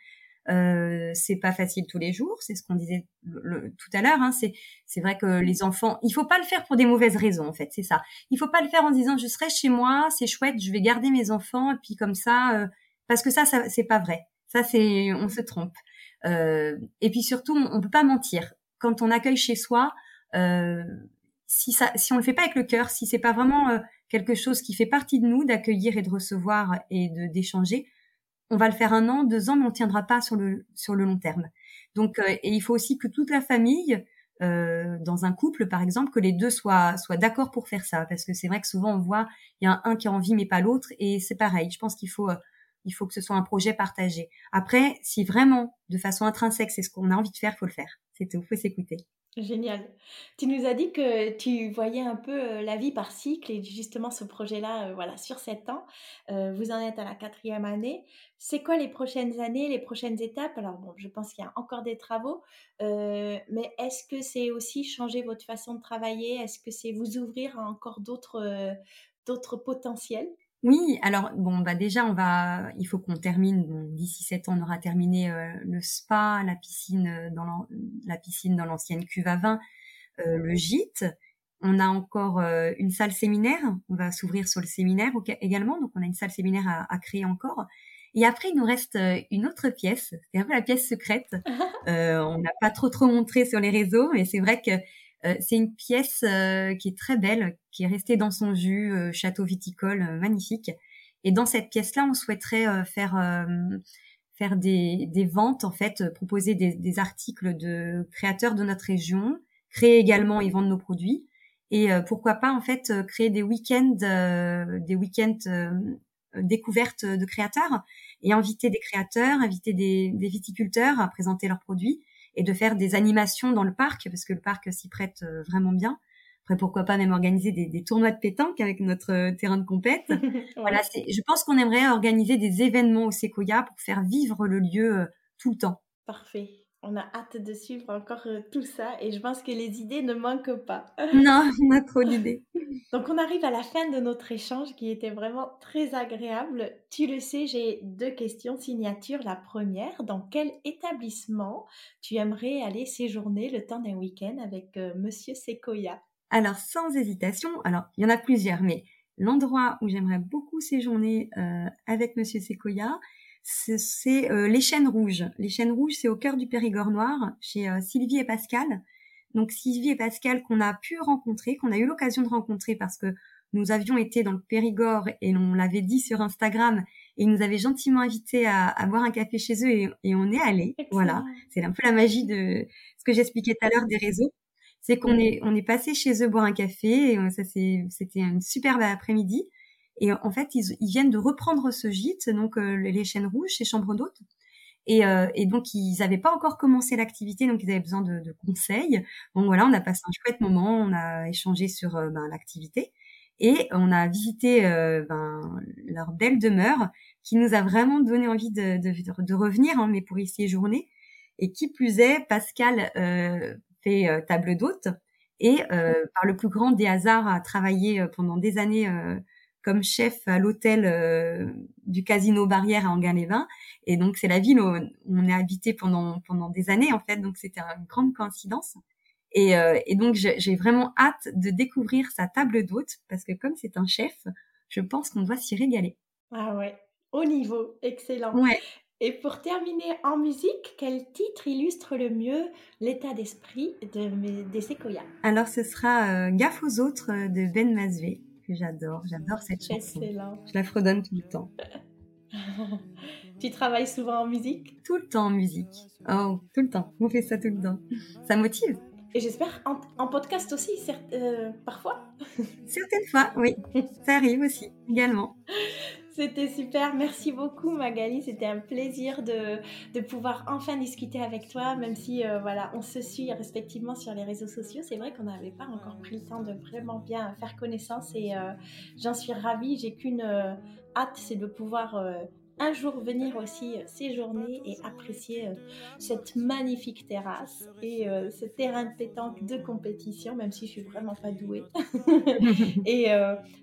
Euh, c'est pas facile tous les jours, c'est ce qu'on disait tout à l'heure. Hein, c'est c'est vrai que les enfants, il faut pas le faire pour des mauvaises raisons en fait, c'est ça. Il faut pas le faire en disant je serai chez moi, c'est chouette, je vais garder mes enfants et puis comme ça, euh, parce que ça, ça c'est pas vrai. Ça, c'est, on se trompe. Euh, et puis surtout, on, peut pas mentir. Quand on accueille chez soi, euh, si ça, si on le fait pas avec le cœur, si c'est pas vraiment euh, quelque chose qui fait partie de nous d'accueillir et de recevoir et de d'échanger, on va le faire un an, deux ans, mais on tiendra pas sur le sur le long terme. Donc, et il faut aussi que toute la famille, dans un couple par exemple, que les deux soient soient d'accord pour faire ça, parce que c'est vrai que souvent on voit il y a un qui a envie mais pas l'autre, et c'est pareil. Je pense qu'il faut il faut que ce soit un projet partagé. Après, si vraiment, de façon intrinsèque, c'est ce qu'on a envie de faire, faut le faire. C'est tout, faut s'écouter. Génial. Tu nous as dit que tu voyais un peu euh, la vie par cycle et justement ce projet-là, euh, voilà, sur sept ans, euh, vous en êtes à la quatrième année. C'est quoi les prochaines années, les prochaines étapes? Alors bon, je pense qu'il y a encore des travaux, mais est-ce que c'est aussi changer votre façon de travailler? Est-ce que c'est vous ouvrir à encore d'autres d'autres potentiels? Oui, alors bon, bah déjà on va, il faut qu'on termine. D'ici sept ans, on aura terminé euh, le spa, la piscine euh, dans la piscine dans l'ancienne cuve à vin. le gîte. On a encore une salle séminaire. On va s'ouvrir sur le séminaire également. Donc, on a une salle séminaire à, à créer encore. Et après, il nous reste une autre pièce. C'est un peu la pièce secrète. on n'a pas trop trop montré sur les réseaux, mais c'est vrai que c'est une pièce qui est très belle, qui est restée dans son jus, château viticole magnifique. Et dans cette pièce-là, on souhaiterait faire faire des, ventes en fait, proposer des, articles de créateurs de notre région, créer également et vendre nos produits. Et pourquoi pas en fait créer des week-ends, des week-ends découvertes de créateurs et inviter des créateurs, inviter des, viticulteurs à présenter leurs produits et de faire des animations dans le parc parce que le parc s'y prête vraiment bien. Après, pourquoi pas même organiser des, des tournois de pétanque avec notre euh, terrain de compète. voilà, je pense qu'on aimerait organiser des événements au Sequoia pour faire vivre le lieu euh, tout le temps. Parfait. On a hâte de suivre encore euh, tout ça et je pense que les idées ne manquent pas. non, on a trop d'idées. Donc on arrive à la fin de notre échange qui était vraiment très agréable. Tu le sais, j'ai deux questions signature. La première, dans quel établissement tu aimerais aller séjourner le temps d'un week-end avec Monsieur Sequoia? Alors, sans hésitation, alors il y en a plusieurs, mais l'endroit où j'aimerais beaucoup séjourner euh, avec Monsieur Sequoia, c'est euh, les Chênes Rouges. Les Chênes Rouges, c'est au cœur du Périgord noir, chez euh, Sylvie et Pascal. Donc Sylvie et Pascal qu'on a pu rencontrer, qu'on a eu l'occasion de rencontrer parce que nous avions été dans le Périgord et on l'avait dit sur Instagram et ils nous avaient gentiment invités à, boire un café chez eux et, on est allé. Voilà, c'est un peu la magie de ce que j'expliquais tout à l'heure des réseaux c'est qu'on est on est passé chez eux boire un café et euh, ça c'était une superbe après-midi. Et en fait ils, viennent de reprendre ce gîte donc euh, les chaînes rouges chez Chambre d'hôtes. Et, euh, et, donc ils n'avaient pas encore commencé l'activité donc ils avaient besoin de, de, conseils. Donc voilà on a passé un chouette moment on a échangé sur ben, l'activité. Et on a visité ben, leur belle demeure qui nous a vraiment donné envie de, de, de revenir hein, mais pour y séjourner. Et qui plus est Pascal euh, fait euh, table d'hôte et euh, par le plus grand des hasards a travaillé euh, pendant des années comme chef à l'hôtel du Casino Barrière à Anguin-les-Vins. Et donc, c'est la ville où on est habité pendant, pendant des années, en fait. Donc, c'était une grande coïncidence. Et, et donc, j'ai vraiment hâte de découvrir sa table d'hôte parce que comme c'est un chef, je pense qu'on doit s'y régaler. Ah ouais, au niveau, excellent. Ouais. Et pour terminer en musique, quel titre illustre le mieux l'état d'esprit de, des séquoias? Alors ce sera euh, Gaffe aux autres euh, de Ben Masvé, que j'adore. J'adore cette chanson. Excellent. Je la fredonne tout le temps. tu travailles souvent en musique? Tout le temps en musique. Oh, tout le temps. On fait ça tout le temps. Ça motive. Et j'espère en, podcast aussi, euh, parfois. Certaines fois, oui. Ça arrive aussi, également. C'était super. Merci beaucoup, Magali. C'était un plaisir de, de, pouvoir enfin discuter avec toi, même si euh, voilà, on se suit respectivement sur les réseaux sociaux. C'est vrai qu'on n'avait pas encore pris le temps de vraiment bien faire connaissance et euh, j'en suis ravie. J'ai qu'une euh, hâte, c'est de pouvoir un jour venir aussi euh, séjourner et apprécier euh, cette magnifique terrasse et euh, ce terrain de pétanque de compétition, même si je suis vraiment pas douée. et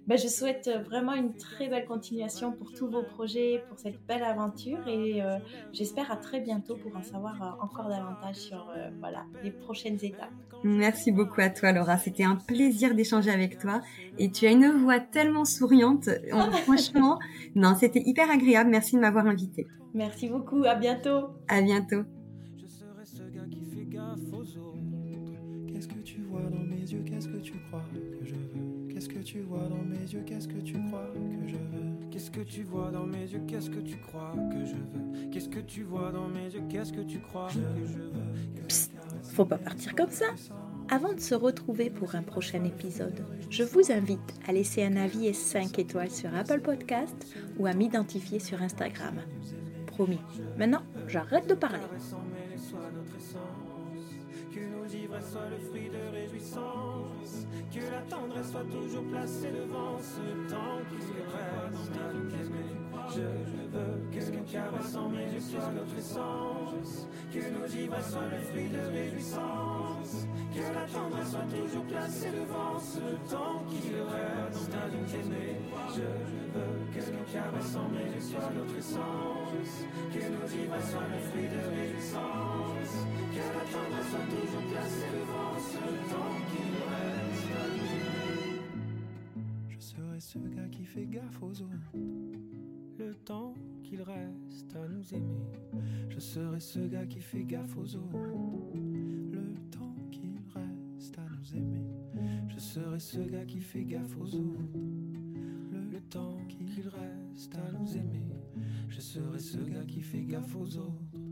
ben, je souhaite vraiment une très belle continuation pour tous vos projets, pour cette belle aventure et j'espère à très bientôt pour en savoir encore davantage sur voilà, les prochaines étapes. Merci beaucoup à toi Laura, c'était un plaisir d'échanger avec toi et tu as une voix tellement souriante. Franchement, non, c'était hyper agréable. Merci Merci de m'avoir invité. Merci beaucoup. À bientôt. À bientôt. Je serai ce gars qui fait gaffe aux autres. Qu'est-ce que tu vois dans mes yeux? Qu'est-ce que tu crois que je veux? Qu'est-ce que tu vois dans mes yeux? Qu'est-ce que tu crois que je veux? Qu'est-ce que tu vois dans mes yeux? Qu'est-ce que tu crois que je veux? Qu'est-ce que tu vois dans mes yeux? Qu'est-ce que tu crois que je veux? Psst, faut pas partir comme ça. Avant de se retrouver pour un prochain épisode, je vous invite à laisser un avis et 5 étoiles sur Apple Podcast ou à m'identifier sur Instagram. Promis. Maintenant, j'arrête de parler. Que nos ivresse soit le fruit de réjouissance, que la tendresse soit toujours placée devant ce temps qui reste. Je, veux que nos caresses en mes yeux soit notre essence, que nos ivresses soient le fruit de réjouissance. Que la tendresse soit toujours placée devant ce temps qui reste. Je, je veux que nos caresses en mes yeux soit notre essence, que nos vivres soient le fruit de réjouissance, que la tendresse soit toujours placée devant ce temps qu'il reste à nous. Je serai ce gars qui fait gaffe aux autres, le temps qu'il reste à nous aimer. Je serai ce gars qui fait gaffe aux autres, le temps qu'il reste à nous aimer. Je serai ce gars qui fait gaffe aux autres le temps qu'il reste à nous aimer. Je serai ce gars qui fait gaffe aux autres.